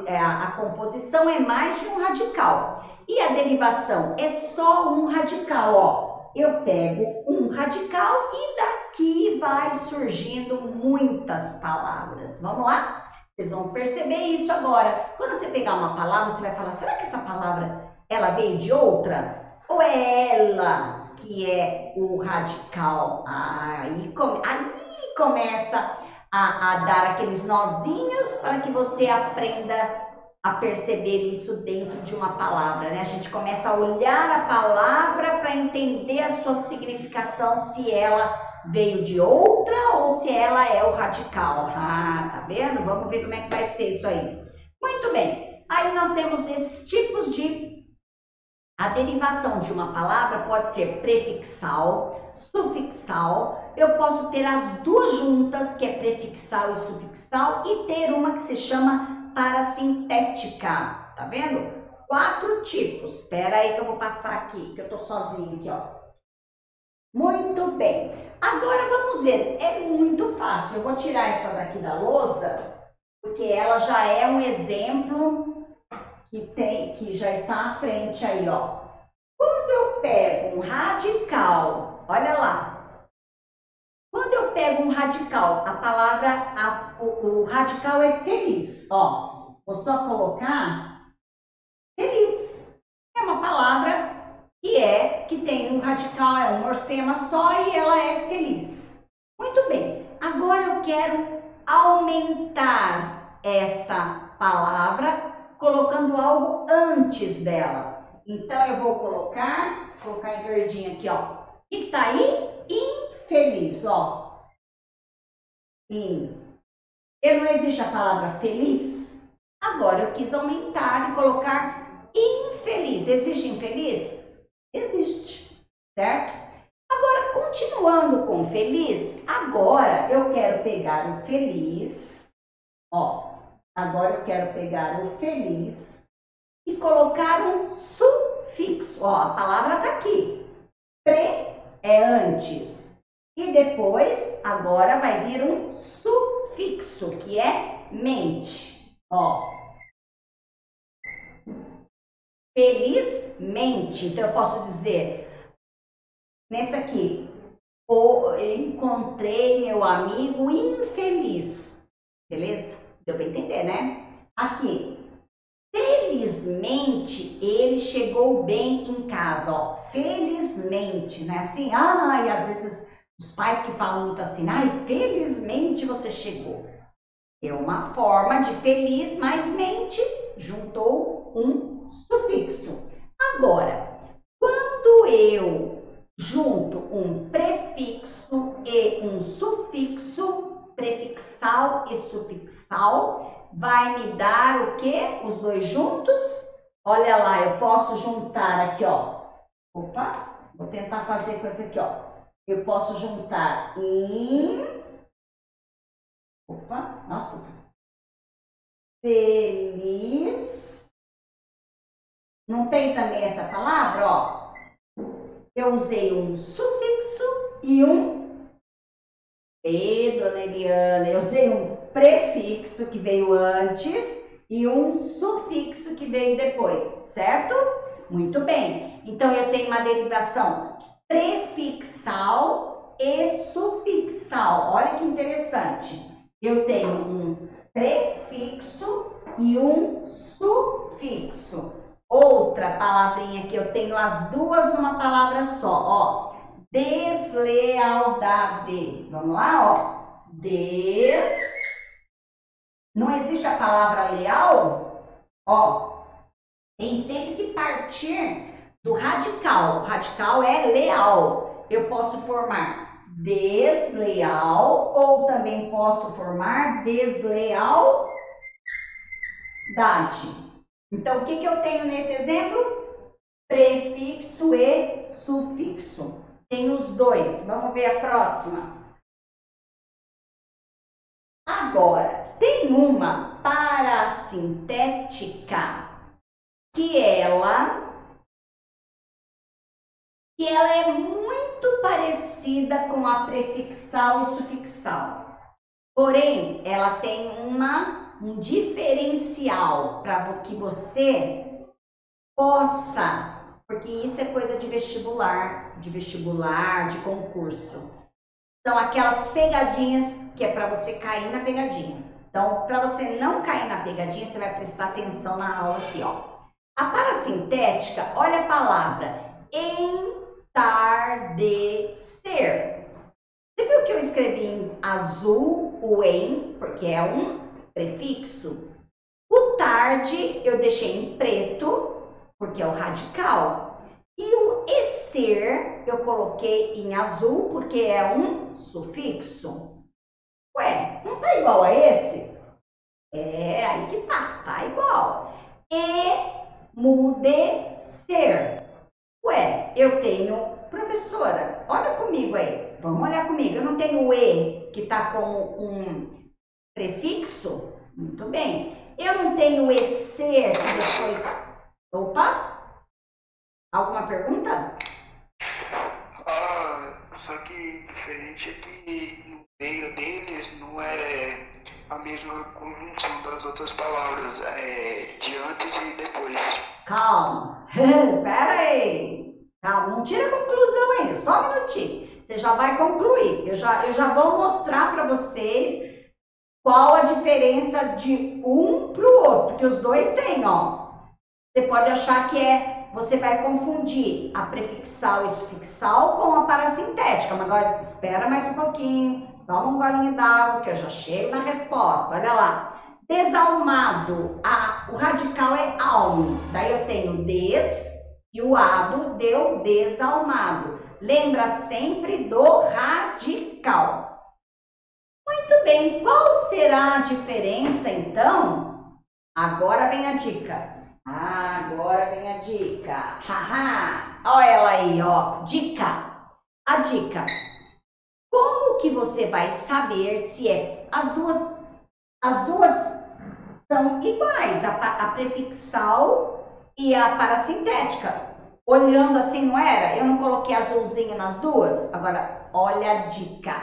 Speaker 1: é, a composição é mais de um radical. E a derivação é só um radical, ó. Eu pego um radical e daqui vai surgindo muitas palavras. Vamos lá? Vocês vão perceber isso agora. Quando você pegar uma palavra, você vai falar: será que essa palavra ela veio de outra? Ou é ela que é o radical? Aí, come, aí começa a, a dar aqueles nozinhos para que você aprenda a perceber isso dentro de uma palavra, né? A gente começa a olhar a palavra para entender a sua significação, se ela veio de outra ou se ela é o radical. Ah, tá vendo? Vamos ver como é que vai ser isso aí. Muito bem. Aí nós temos esses tipos de a derivação de uma palavra pode ser prefixal, sufixal. Eu posso ter as duas juntas, que é prefixal e sufixal, e ter uma que se chama parasintética. Tá vendo? Quatro tipos. Espera aí que eu vou passar aqui, que eu tô sozinho aqui, ó. Muito bem. Agora vamos ver. É muito fácil. Eu vou tirar essa daqui da lousa, porque ela já é um exemplo que tem, que já está à frente aí, ó. Quando eu pego um radical, olha lá. Eu pego um radical, a palavra, a, o, o radical é feliz, ó. Vou só colocar feliz. É uma palavra que é, que tem um radical, é um morfema só e ela é feliz. Muito bem. Agora eu quero aumentar essa palavra colocando algo antes dela. Então eu vou colocar, vou colocar em verdinho aqui, ó. O que tá aí? Infeliz, ó. In. E não existe a palavra feliz? Agora eu quis aumentar e colocar infeliz. Existe infeliz? Existe, certo? Agora, continuando com feliz, agora eu quero pegar o feliz, ó, Agora eu quero pegar o feliz e colocar um sufixo. Ó, a palavra tá aqui. Pre é antes. E depois, agora vai vir um sufixo, que é mente. Ó. felizmente. Então eu posso dizer nesse aqui, encontrei meu amigo infeliz. Beleza? Deu para entender, né? Aqui, felizmente ele chegou bem em casa, ó. Felizmente, né? Assim, ai, às vezes os pais que falam muito assim, ai, felizmente você chegou. É uma forma de feliz, mas mente juntou um sufixo. Agora, quando eu junto um prefixo e um sufixo, prefixal e sufixal, vai me dar o que? Os dois juntos? Olha lá, eu posso juntar aqui, ó. Opa, vou tentar fazer com esse aqui, ó. Eu posso juntar em Opa, nossa. Feliz. Não tem também essa palavra, ó. Eu usei um sufixo e um E, dona Eliana. Eu usei um prefixo que veio antes e um sufixo que veio depois, certo? Muito bem. Então eu tenho uma derivação prefixal e sufixal. Olha que interessante eu tenho um prefixo e um sufixo. Outra palavrinha que eu tenho as duas numa palavra só, ó. Deslealdade. Vamos lá, ó. Des. Não existe a palavra leal? Ó. Tem sempre que partir do radical. Radical é leal. Eu posso formar desleal ou também posso formar deslealdade. Então, o que, que eu tenho nesse exemplo? Prefixo e sufixo. Tem os dois. Vamos ver a próxima. Agora, tem uma parasintética que ela que ela é muito parecida com a prefixal e sufixal. Porém, ela tem uma, um diferencial para que você possa, porque isso é coisa de vestibular, de vestibular, de concurso. São aquelas pegadinhas que é para você cair na pegadinha. Então, para você não cair na pegadinha, você vai prestar atenção na aula aqui, ó. A parasintética, olha a palavra entardecer. Você viu que eu escrevi em azul o em, porque é um prefixo? O tarde eu deixei em preto, porque é o radical. E o esser eu coloquei em azul, porque é um sufixo. Ué, não tá igual a esse? É, aí que tá, tá igual. E mude ser. Ué, eu tenho, professora, olha comigo aí, vamos olhar comigo. Eu não tenho E que está como um prefixo? Muito bem. Eu não tenho ser que depois. Opa! Alguma pergunta?
Speaker 9: Ah, só que diferente é que no meio deles não é a mesma conjunção das outras palavras, é de antes e depois.
Speaker 1: Calma. Pera aí. Calma, não tira conclusão ainda, só um minutinho. Você já vai concluir. Eu já, eu já vou mostrar para vocês qual a diferença de um para o outro, porque os dois têm, ó. Você pode achar que é, você vai confundir a prefixal e sufixal com a parasintética, mas agora espera mais um pouquinho, toma um golinho d'água que eu já chego na resposta, olha lá. Desalmado, a, o radical é almo. Daí eu tenho des e o ado deu desalmado. Lembra sempre do radical. Muito bem, qual será a diferença então? Agora vem a dica. agora vem a dica. Haha! Olha ela aí, ó. Dica. A dica. Que você vai saber se é as duas as duas são iguais, a, a prefixal e a parasintética. Olhando assim, não era? Eu não coloquei azulzinho nas duas? Agora, olha a dica.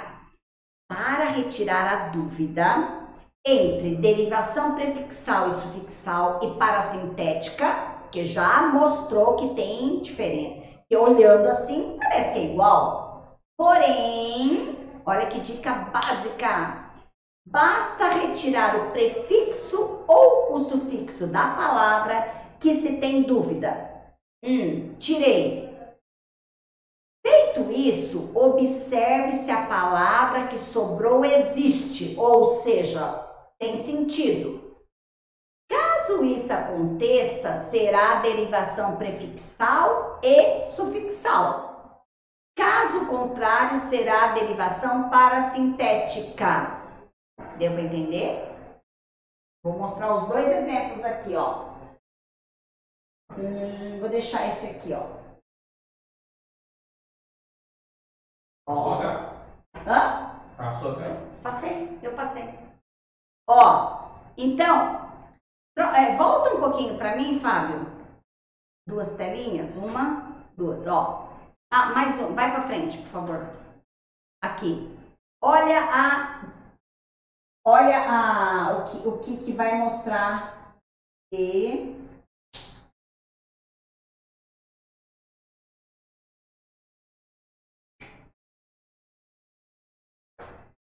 Speaker 1: Para retirar a dúvida entre derivação prefixal e sufixal e parasintética, porque já mostrou que tem diferença. Que olhando assim, parece que é igual. Porém, olha que dica básica. Basta retirar o prefixo ou o sufixo da palavra que se tem dúvida. Hum, tirei. Feito isso, observe se a palavra que sobrou existe, ou seja, tem sentido. Caso isso aconteça, será a derivação prefixal e sufixal. Caso contrário, será a derivação parasintética. Deu para entender? Vou mostrar os dois exemplos aqui, ó. Hum, vou deixar esse aqui, ó. Ó. Hã?
Speaker 7: Passou até?
Speaker 1: Passei, eu passei. Ó, então, é, volta um pouquinho para mim, Fábio. Duas telinhas, uma, duas, ó. Ah, mais um, vai para frente, por favor. Aqui. Olha a, olha a, o que, o que, que vai mostrar e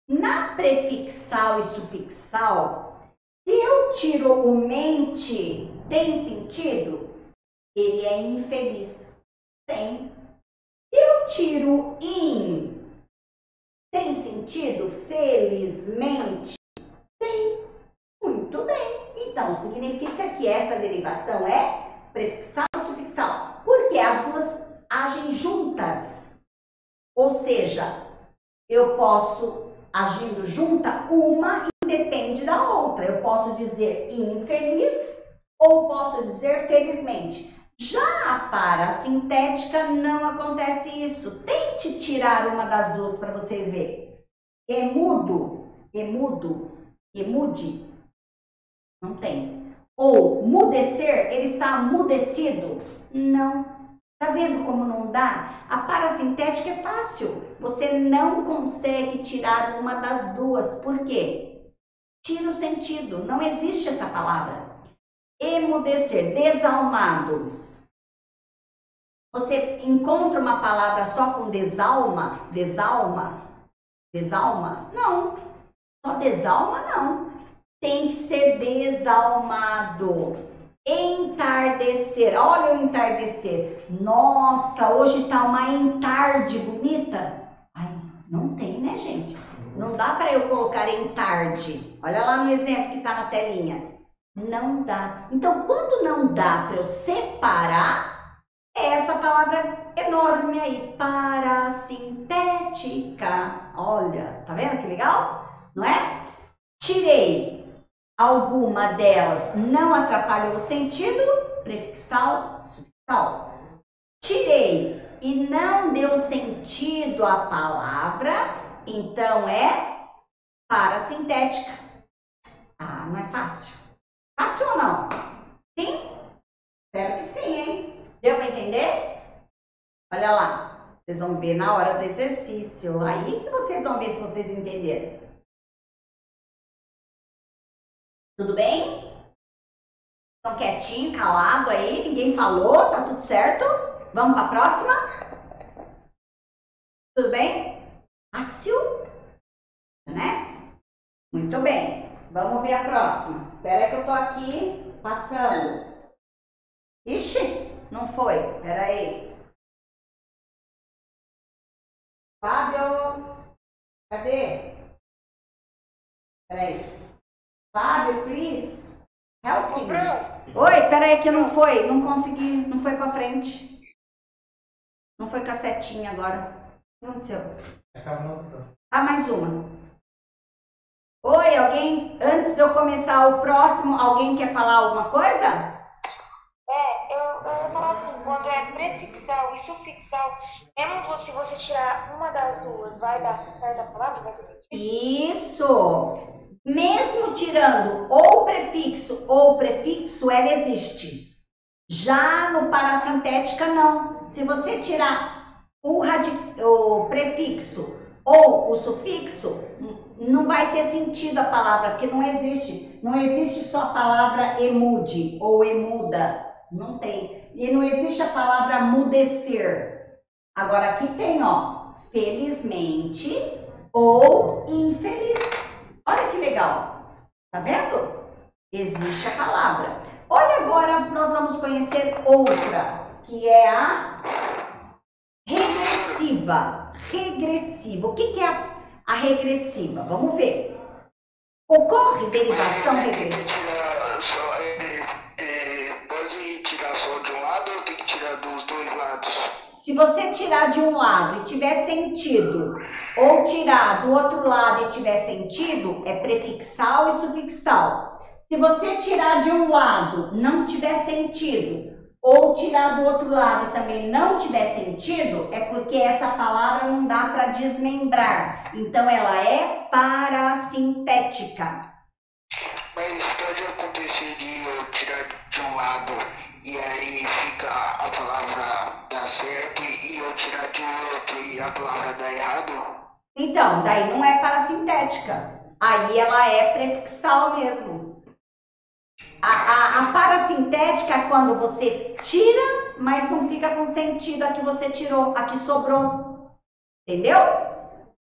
Speaker 1: Na prefixal e sufixal, se eu tiro o mente, tem sentido? Ele é infeliz. Tem. Tiro in, tem sentido? Felizmente? Tem. Muito bem. Então, significa que essa derivação é prefixal e sufixal. Porque as duas agem juntas. Ou seja, eu posso agindo junta, uma independe da outra. Eu posso dizer infeliz ou posso dizer felizmente. Já a parasintética não acontece isso. Tente tirar uma das duas para vocês verem. Emudo, emudo, emude, não tem. Ou mudecer, ele está mudecido? Não. Tá vendo como não dá? A parasintética é fácil. Você não consegue tirar uma das duas. Por quê? Tira o sentido. Não existe essa palavra. Emudecer, desalmado. Você encontra uma palavra só com desalma? Desalma? Desalma? Não. Só desalma, não. Tem que ser desalmado. Entardecer. Olha o entardecer. Nossa, hoje tá uma entarde bonita. Ai, não tem, né, gente? Não dá para eu colocar entarde. Olha lá no exemplo que tá na telinha. Não dá. Então, quando não dá para eu separar, é essa palavra enorme aí, parasintética. Olha, tá vendo que legal? Não é? Tirei alguma delas não atrapalhou o sentido, prefixal, sufixal. Tirei e não deu sentido à palavra, então é parasintética. Ah, não é fácil. Fácil ou não? Sim? Espero que sim, hein? Entender? Olha lá. Vocês vão ver na hora do exercício. Aí que vocês vão ver se vocês entenderam. Tudo bem? Estão quietinho, calado aí, ninguém falou, tá tudo certo? Vamos para a próxima? Tudo bem? Fácil? Né? Muito bem. Vamos ver a próxima. Espera que eu tô aqui passando. Ixi, não foi. Espera aí. Fábio, cadê? Espera aí. Fábio, please. Help me. Oi, peraí que não foi, não consegui, não foi pra frente. Não foi com a setinha agora. O que aconteceu? Ah, mais uma. Oi, alguém, antes de eu começar o próximo, alguém quer falar alguma coisa?
Speaker 3: Eu, ia falar assim, quando é prefixal e sufixal, mesmo se você tirar uma das duas, vai dar certo a palavra, vai ter sentido?
Speaker 1: Isso! Mesmo tirando ou prefixo ou prefixo, ela existe. Já no parasintética, não. Se você tirar o, o prefixo ou o sufixo, não vai ter sentido a palavra, porque não existe. Não existe só a palavra emude ou emuda. Não tem. E não existe a palavra mudecer. Agora aqui tem, ó, felizmente ou infeliz. Olha que legal. Tá vendo? Existe a palavra. Olha agora, nós vamos conhecer outra, que é a regressiva. Regressiva. O que, que é a, a regressiva? Vamos ver. Ocorre derivação regressiva. Se você tirar de um lado e tiver sentido, ou tirar do outro lado e tiver sentido, é prefixal e sufixal. Se você tirar de um lado, não tiver sentido, ou tirar do outro lado e também não tiver sentido, é porque essa palavra não dá para desmembrar. Então ela é parasintética.
Speaker 9: Mas pode acontecer de eu tirar de um lado e aí fica a palavra dá certo e eu tirar de outro e a palavra dá errado?
Speaker 1: Então, daí não é parasintética. Aí ela é prefixal mesmo. A, a, a parasintética é quando você tira, mas não fica com sentido a que você tirou, a que sobrou. Entendeu?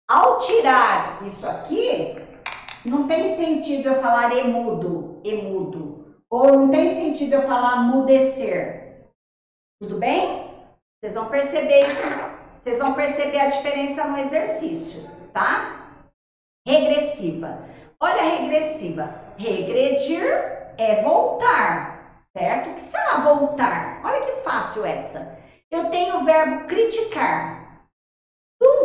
Speaker 1: Ao tirar isso aqui, não tem sentido eu falar emudo, emudo. Ou não tem sentido eu falar mudecer. Tudo bem? Vocês vão perceber isso vocês vão perceber a diferença no exercício, tá? Regressiva. Olha a regressiva. Regredir é voltar, certo? O que será voltar? Olha que fácil essa. Eu tenho o verbo criticar.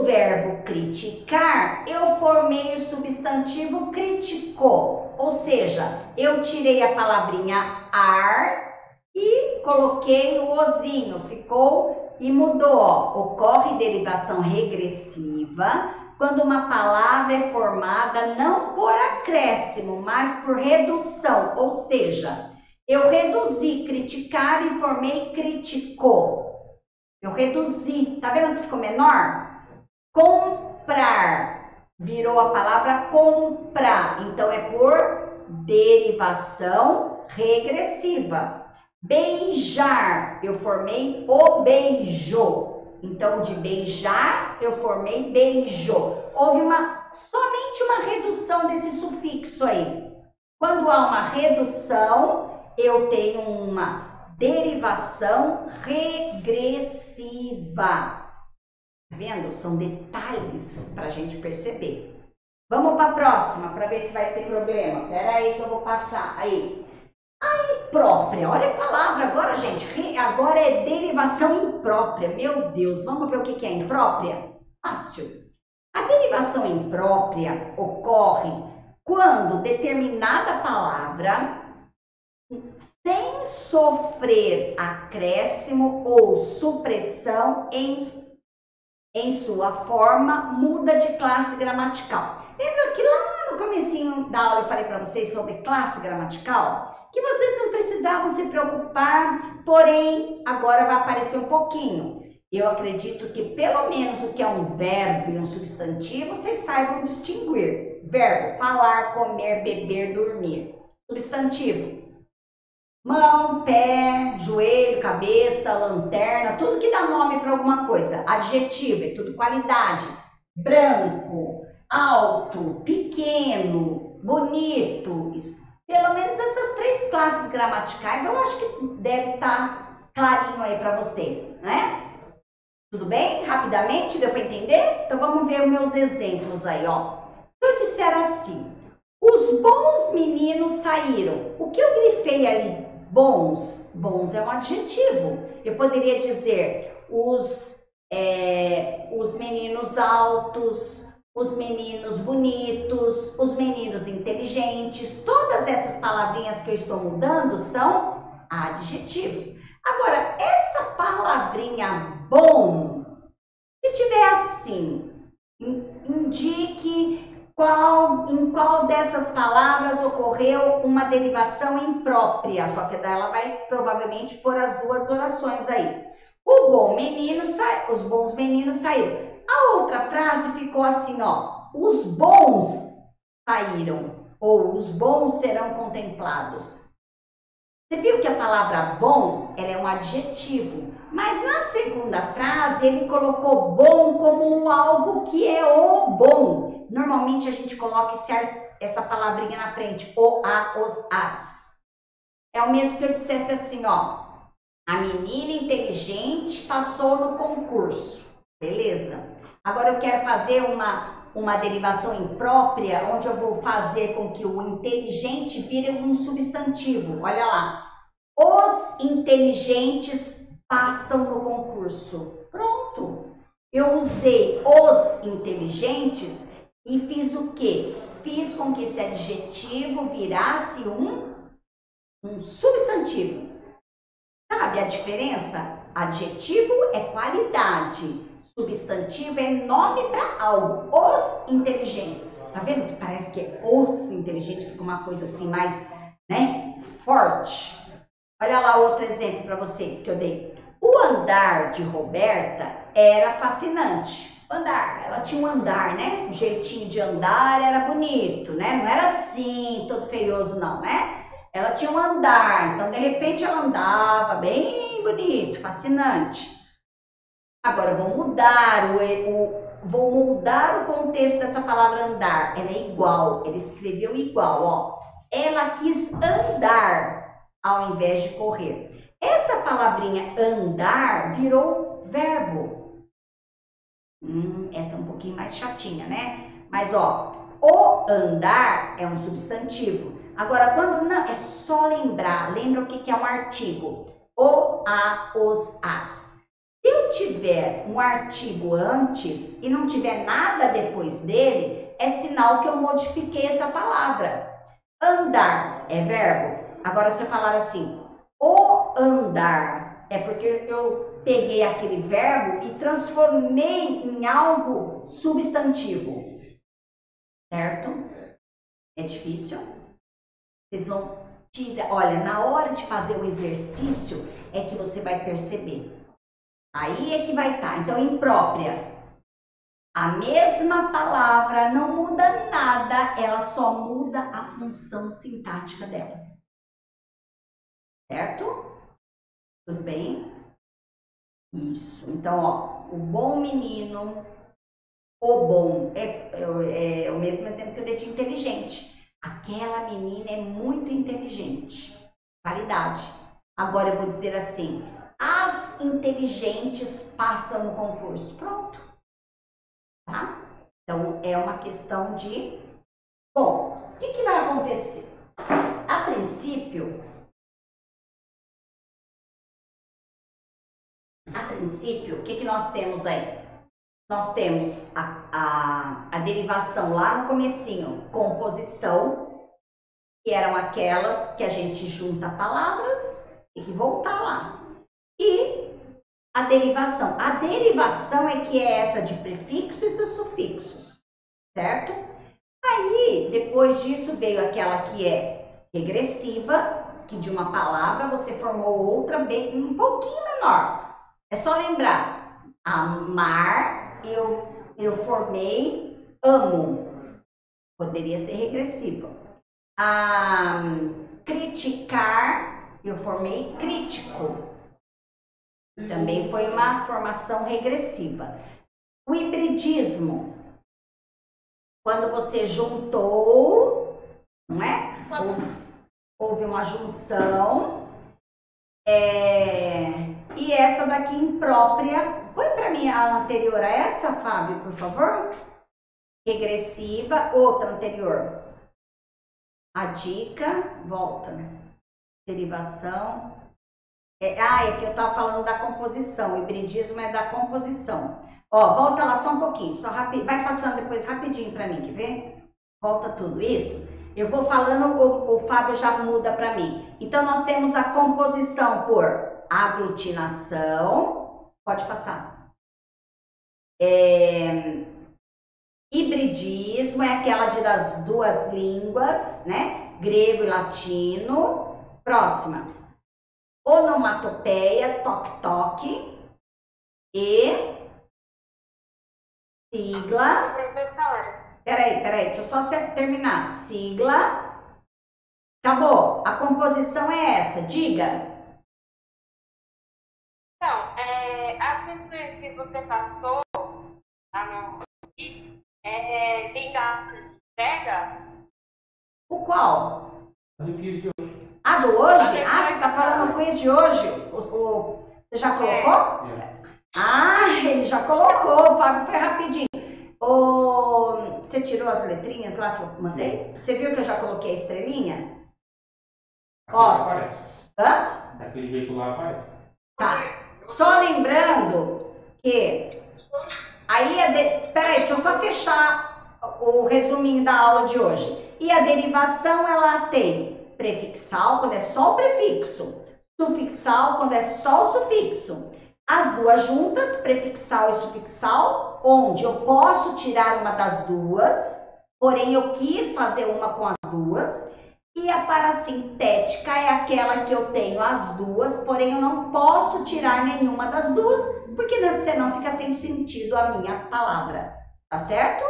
Speaker 1: Verbo criticar, eu formei o substantivo criticou. Ou seja, eu tirei a palavrinha ar e coloquei o ozinho. Ficou e mudou, ó. Ocorre derivação regressiva quando uma palavra é formada não por acréscimo, mas por redução. Ou seja, eu reduzi criticar e formei criticou. Eu reduzi. Tá vendo que ficou menor? Comprar virou a palavra comprar. Então é por derivação regressiva. Beijar, eu formei o beijo. Então, de beijar, eu formei beijo. Houve uma somente uma redução desse sufixo aí. Quando há uma redução, eu tenho uma derivação regressiva. Tá vendo? São detalhes para a gente perceber. Vamos para a próxima para ver se vai ter problema. Pera aí que eu vou passar. Aí. A imprópria, olha a palavra agora, gente. Agora é derivação imprópria. Meu Deus, vamos ver o que é imprópria? Fácil. A derivação imprópria ocorre quando determinada palavra, sem sofrer acréscimo ou supressão em, em sua forma, muda de classe gramatical. Lembra que lá no comecinho da aula eu falei para vocês sobre classe gramatical? que vocês não precisavam se preocupar, porém agora vai aparecer um pouquinho. Eu acredito que pelo menos o que é um verbo e um substantivo vocês saibam distinguir. Verbo: falar, comer, beber, dormir. Substantivo: mão, pé, joelho, cabeça, lanterna, tudo que dá nome para alguma coisa. Adjetivo: é tudo qualidade. Branco, alto, pequeno, bonito. Isso. Pelo menos essas três classes gramaticais eu acho que deve estar clarinho aí para vocês, né? Tudo bem? Rapidamente, deu para entender? Então vamos ver os meus exemplos aí, ó. Eu disser assim, os bons meninos saíram. O que eu grifei ali? Bons. Bons é um adjetivo. Eu poderia dizer os, é, os meninos altos, os meninos bonitos, os meninos inteligentes, todas essas palavrinhas que eu estou mudando são adjetivos. Agora, essa palavrinha bom, se tiver assim, indique qual, em qual dessas palavras ocorreu uma derivação imprópria, só que daí ela vai provavelmente pôr as duas orações aí. O bom menino, sa... os bons meninos saíram. A outra frase ficou assim, ó. Os bons saíram, ou os bons serão contemplados. Você viu que a palavra bom, ela é um adjetivo, mas na segunda frase ele colocou bom como algo que é o bom. Normalmente a gente coloca esse essa palavrinha na frente, o, a, os, as. É o mesmo que eu dissesse assim, ó. A menina inteligente passou no concurso. Beleza. Agora eu quero fazer uma, uma derivação imprópria, onde eu vou fazer com que o inteligente vire um substantivo. Olha lá. Os inteligentes passam no concurso. Pronto. Eu usei os inteligentes e fiz o quê? Fiz com que esse adjetivo virasse um, um substantivo. Sabe a diferença? Adjetivo é qualidade, substantivo é nome para algo. Os inteligentes. Tá vendo que parece que é os inteligentes, fica uma coisa assim mais, né? Forte. Olha lá outro exemplo para vocês que eu dei. O andar de Roberta era fascinante. Andar, ela tinha um andar, né? Um jeitinho de andar era bonito, né? Não era assim, todo feioso, não, né? Ela tinha um andar, então de repente ela andava bem bonito, fascinante. Agora vou mudar o, o vou mudar o contexto dessa palavra andar. Ela é igual, ela escreveu igual, ó. Ela quis andar ao invés de correr. Essa palavrinha andar virou verbo. Hum, essa é um pouquinho mais chatinha, né? Mas ó, o andar é um substantivo. Agora, quando não, é só lembrar. Lembra o que, que é um artigo? O, a, os, as. Se eu tiver um artigo antes e não tiver nada depois dele, é sinal que eu modifiquei essa palavra. Andar é verbo. Agora, se eu falar assim, o andar, é porque eu peguei aquele verbo e transformei em algo substantivo. Certo? É difícil? Vocês vão tirar. Olha, na hora de fazer o exercício é que você vai perceber. Aí é que vai estar. Então, imprópria. A mesma palavra não muda nada, ela só muda a função sintática dela. Certo? Tudo bem? Isso. Então, ó, o bom menino, o bom, é, é, é o mesmo exemplo que eu dei de inteligente. Aquela menina é muito inteligente. Qualidade. Agora eu vou dizer assim: as inteligentes passam no concurso. Pronto. Tá? Então é uma questão de. Bom, o que, que vai acontecer? A princípio, a princípio, o que, que nós temos aí? Nós temos a, a, a derivação lá no comecinho, composição, que eram aquelas que a gente junta palavras e que voltar lá. E a derivação. A derivação é que é essa de prefixo e sufixos, certo? Aí, depois disso, veio aquela que é regressiva, que de uma palavra você formou outra bem um pouquinho menor. É só lembrar, amar, eu, eu formei amo. Poderia ser regressiva. Ah, criticar, eu formei crítico. Também foi uma formação regressiva. O hibridismo, quando você juntou, não é? Houve, houve uma junção. É, e essa daqui imprópria. Põe para mim a anterior a essa, Fábio, por favor. Regressiva, outra anterior. A dica, volta. Derivação. É, ah, é que eu estava falando da composição. O hibridismo é da composição. Ó, volta lá só um pouquinho, só vai passando depois rapidinho para mim, quer ver? Volta tudo isso. Eu vou falando, o, o Fábio já muda para mim. Então, nós temos a composição por aglutinação. Pode passar. É, hibridismo é aquela de das duas línguas, né? Grego e latino. Próxima. Onomatopeia, toque-toque. E sigla. Peraí, peraí, deixa eu só terminar. Sigla Acabou. A composição é essa. Diga.
Speaker 3: Você passou lá no é, tem data de entrega?
Speaker 1: O qual?
Speaker 7: Mas o quiz de hoje.
Speaker 1: A do hoje?
Speaker 3: A
Speaker 1: Ah, você tá falando o quiz de hoje? O, o- você já colocou?
Speaker 7: É.
Speaker 1: Ah, ele já colocou. O Fábio foi rapidinho. O, você tirou as letrinhas lá que eu mandei? Você viu que eu já coloquei a estrelinha? Ó.
Speaker 7: Aqui aparece.
Speaker 1: Hã?
Speaker 7: Daquele jeito lá aparece.
Speaker 1: Tá. Só lembrando que aí a de... peraí, deixa eu só fechar o resuminho da aula de hoje. E a derivação ela tem prefixal quando é só o prefixo, sufixal quando é só o sufixo. As duas juntas, prefixal e sufixal, onde eu posso tirar uma das duas, porém eu quis fazer uma com as duas. E a parasintética é aquela que eu tenho as duas, porém eu não posso tirar nenhuma das duas, porque senão fica sem sentido a minha palavra, tá certo?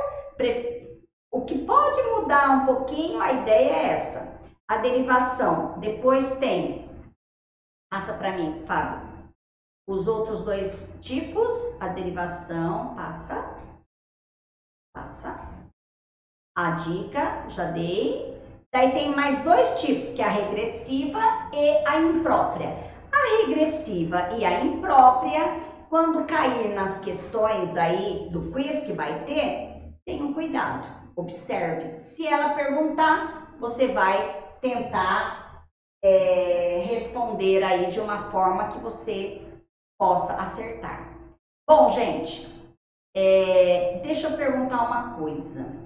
Speaker 1: O que pode mudar um pouquinho, a ideia é essa. A derivação, depois tem, passa para mim, Fábio, os outros dois tipos, a derivação, passa, passa. A dica, já dei. Daí tem mais dois tipos, que é a regressiva e a imprópria. A regressiva e a imprópria, quando cair nas questões aí do quiz que vai ter, tenham cuidado, observe. Se ela perguntar, você vai tentar é, responder aí de uma forma que você possa acertar. Bom, gente, é, deixa eu perguntar uma coisa.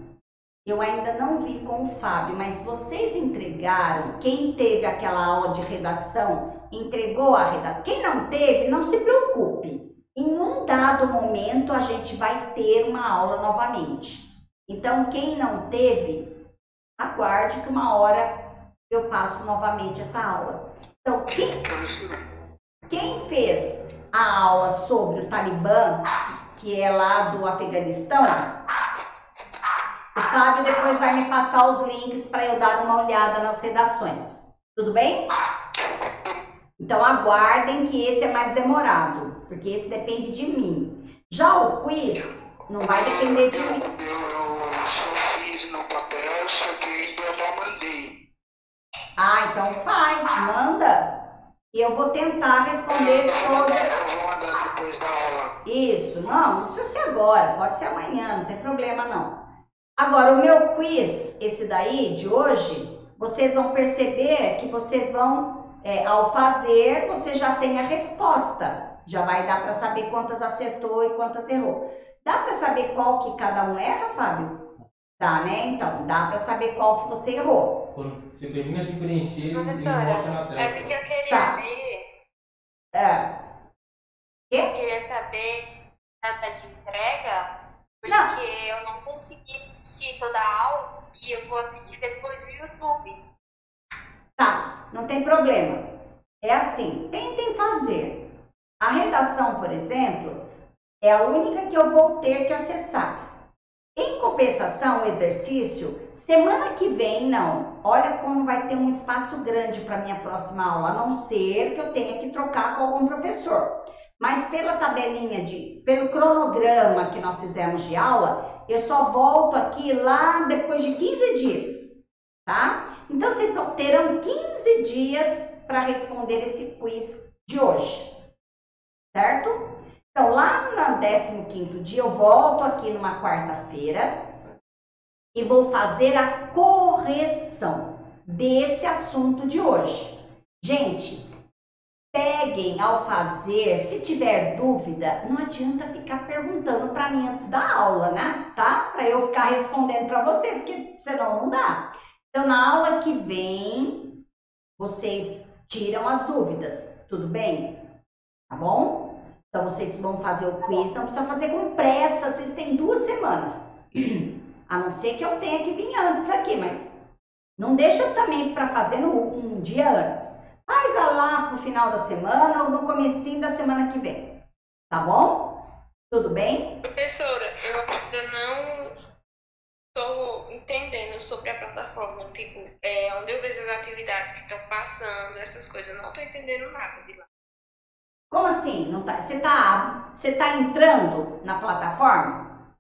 Speaker 1: Eu ainda não vi com o Fábio, mas vocês entregaram? Quem teve aquela aula de redação, entregou a redação? Quem não teve, não se preocupe. Em um dado momento, a gente vai ter uma aula novamente. Então, quem não teve, aguarde que uma hora eu passo novamente essa aula. Então, quem, quem fez a aula sobre o Talibã, que é lá do Afeganistão, o Fábio depois vai me passar os links para eu dar uma olhada nas redações. Tudo bem? Então aguardem que esse é mais demorado, porque esse depende de mim. Já o quiz não vai depender de mim.
Speaker 9: Eu, eu só fiz no papel, só que ainda não mandei.
Speaker 1: Ah, então faz, manda. E eu vou tentar responder todas.
Speaker 9: Eu vou mandar depois da aula.
Speaker 1: Isso, não, não precisa ser agora, pode ser amanhã, não tem problema não. Agora, o meu quiz, esse daí de hoje, vocês vão perceber que vocês vão, é, ao fazer, você já tem a resposta. Já vai dar para saber quantas acertou e quantas errou. Dá para saber qual que cada um erra, Fábio? Dá, né? Então, dá para saber qual que você errou.
Speaker 7: Quando você termina de preencher, ele mostra na tela.
Speaker 3: É porque eu queria
Speaker 1: Tá.
Speaker 3: ver,
Speaker 1: É,
Speaker 3: eu queria saber data de entrega, porque
Speaker 1: Não.
Speaker 3: eu não consegui assistir toda a aula e eu vou assistir depois no YouTube.
Speaker 1: Tá, não tem problema. É assim, tentem fazer. A redação, por exemplo, é a única que eu vou ter que acessar. Em compensação, o exercício, semana que vem, não. Olha como vai ter um espaço grande para minha próxima aula, a não ser que eu tenha que trocar com algum professor. Mas pela tabelinha de, pelo cronograma que nós fizemos de aula, eu só volto aqui lá depois de 15 dias, tá? Então vocês terão 15 dias para responder esse quiz de hoje, certo? Então lá no 15º dia eu volto aqui numa quarta-feira e vou fazer a correção desse assunto de hoje. Gente, peguem ao fazer, se tiver dúvida, não adianta ficar perguntando para mim antes da aula, né? Tá? Para eu ficar respondendo para vocês, porque senão não dá. Então, na aula que vem, vocês tiram as dúvidas, tudo bem? Tá bom? Então, vocês vão fazer o quiz, não precisa fazer com pressa, vocês têm duas semanas. A não ser que eu tenha que vir antes aqui, mas não deixa também para fazer no, um dia antes. Faz lá pro final da semana ou no comecinho da semana que vem. Tá bom? Tudo bem?
Speaker 4: Professora, eu ainda não estou entendendo sobre a plataforma, tipo, é, onde eu vejo as atividades que estão passando, essas coisas. Eu não estou entendendo nada de lá.
Speaker 1: Como assim? Não tá, você tá, você tá entrando na plataforma?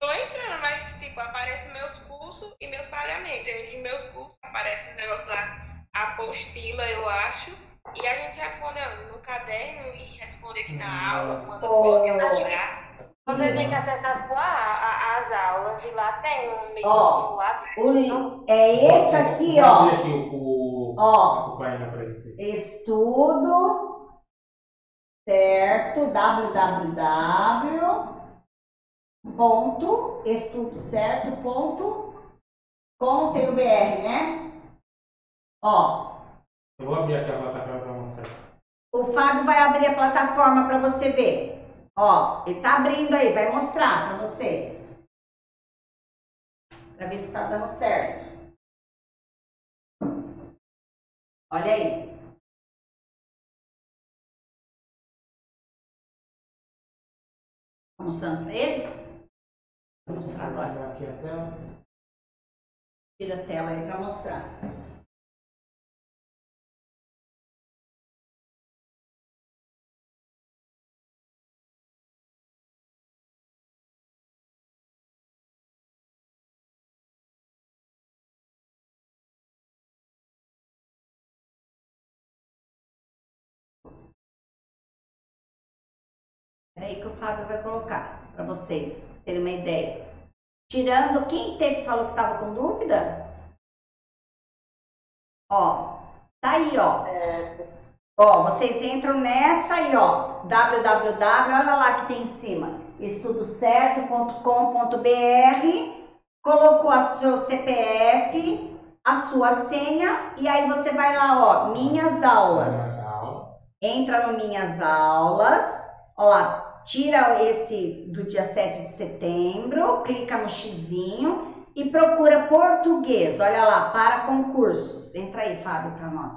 Speaker 4: Tô entrando, mas tipo, aparece meus cursos e meus pagamentos. Eu entro em meus cursos, aparece um negócio lá, apostila, eu acho. E a gente responde no caderno e responde aqui na aula, manda foto pra tirar.
Speaker 3: Você tem que acessar a, a- as aulas e lá tem um meio
Speaker 1: Ó,
Speaker 3: lá.
Speaker 1: O li- é esse aqui,
Speaker 7: Vou
Speaker 1: ó.
Speaker 7: aqui o, o,
Speaker 1: Ó, estudo, certo, www, ponto, estudo certo, ponto, com, tem o BR, né? Ó,
Speaker 7: Eu vou abrir aqui a plataforma pra mostrar.
Speaker 1: o Fábio vai abrir a plataforma para você ver. Ó, ele tá abrindo aí, vai mostrar para vocês. Para ver se tá dando certo. Olha aí. Tá mostrando para eles? Vou mostrar agora. Tira a tela aí para mostrar. Que o Fábio vai colocar para vocês terem uma ideia. Tirando, quem teve falou que estava com dúvida? Ó, tá aí, ó. Ó, vocês entram nessa aí, ó. www, olha lá que tem em cima. estudocerto.com.br. Colocou a seu CPF, a sua senha e aí você vai lá, ó, minhas aulas entra no Minhas Aulas, ó lá, tira esse do dia 7 de setembro, clica no xizinho e procura português, olha lá, para concursos. Entra aí, Fábio, para nós.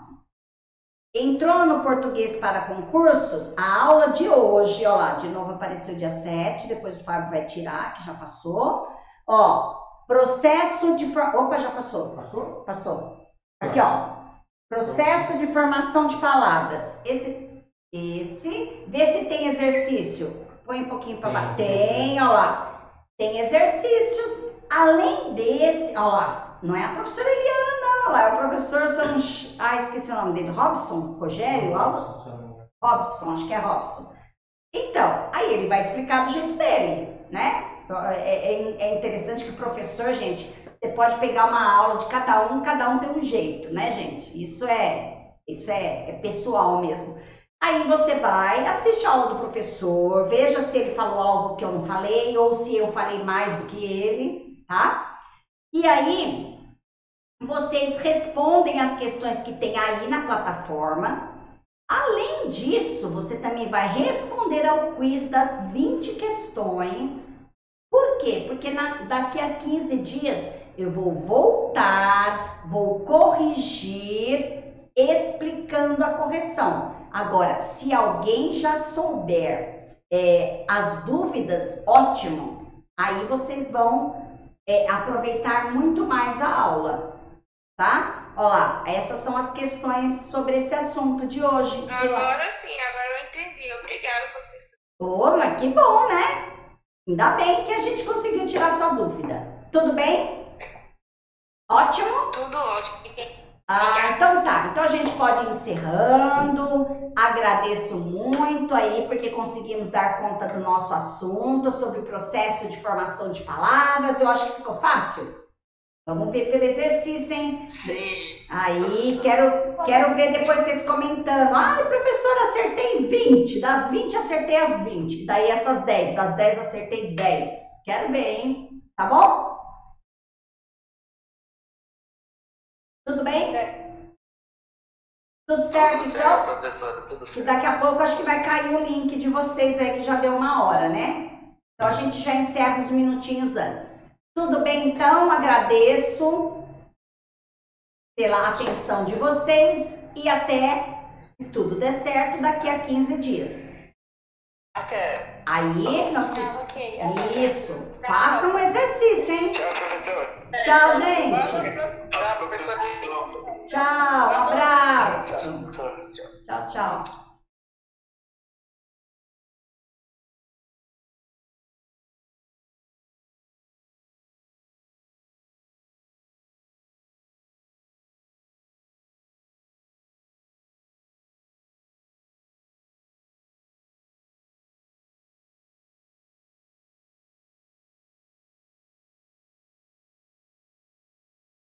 Speaker 1: Entrou no português para concursos, a aula de hoje, ó lá, de novo apareceu dia 7, depois o Fábio vai tirar, que já passou. Ó, processo de... Opa, já passou.
Speaker 7: Passou?
Speaker 1: Passou. Aqui, ó. Processo de formação de palavras. Esse, esse. Vê se tem exercício. Põe um pouquinho para baixo.
Speaker 7: Tem.
Speaker 1: Ó lá. Tem exercícios. Além desse, ó lá. Não é a professora Eliana, não. Ó lá. É o professor, Son- ah, esqueci o nome dele. Robson? Rogério? Algo? Robson, acho que é Robson. Então, aí ele vai explicar do jeito dele, né? É, é- é interessante que o professor, gente, você pode pegar uma aula de cada um, cada um tem um jeito, né, gente? Isso é, isso é, é pessoal mesmo. Aí você vai, assiste a aula do professor, veja se ele falou algo que eu não falei ou se eu falei mais do que ele, tá? E aí vocês respondem as questões que tem aí na plataforma. Além disso, você também vai responder ao quiz das 20 questões. Por quê? Porque na- daqui a 15 dias eu vou voltar, vou corrigir, explicando a correção. Agora, se alguém já souber é, as dúvidas, ótimo. Aí vocês vão é, aproveitar muito mais a aula, tá? Olha lá, essas são as questões sobre esse assunto de hoje. De lá.
Speaker 4: Agora sim, agora eu entendi. Obrigada, professor.
Speaker 1: Ô, mas que bom, né? Ainda bem que a gente conseguiu tirar sua dúvida. Tudo bem? Ótimo?
Speaker 4: Tudo ótimo.
Speaker 1: Ah, então tá. Então a gente pode ir encerrando. Agradeço muito aí porque conseguimos dar conta do nosso assunto sobre o processo de formação de palavras. Eu acho que ficou fácil. Vamos ver pelo exercício, hein?
Speaker 8: Sim.
Speaker 1: Aí, quero, quero ver depois vocês comentando. Ai, professora, acertei 20. Das 20, acertei as 20. Daí essas 10. Das 10, acertei 10. Quero ver, hein? Tá bom? Tudo bem? Tudo certo,
Speaker 8: Tudo
Speaker 1: então?
Speaker 8: certo, professora, tudo
Speaker 1: E
Speaker 8: certo.
Speaker 1: daqui a pouco acho que vai cair o link de vocês aí, que já deu uma hora, né? Então a gente já encerra uns minutinhos antes. Tudo bem, então? Agradeço pela atenção de vocês e até, se tudo der certo, daqui a 15 dias.
Speaker 8: Até.
Speaker 1: Aí, não
Speaker 3: Ah,
Speaker 1: precisa...
Speaker 3: ok.
Speaker 1: Isso, faça um exercício, hein?
Speaker 9: Tchau,
Speaker 1: gente.
Speaker 8: Tchau, professor.
Speaker 1: Tchau, um abraço. Tchau, tchau.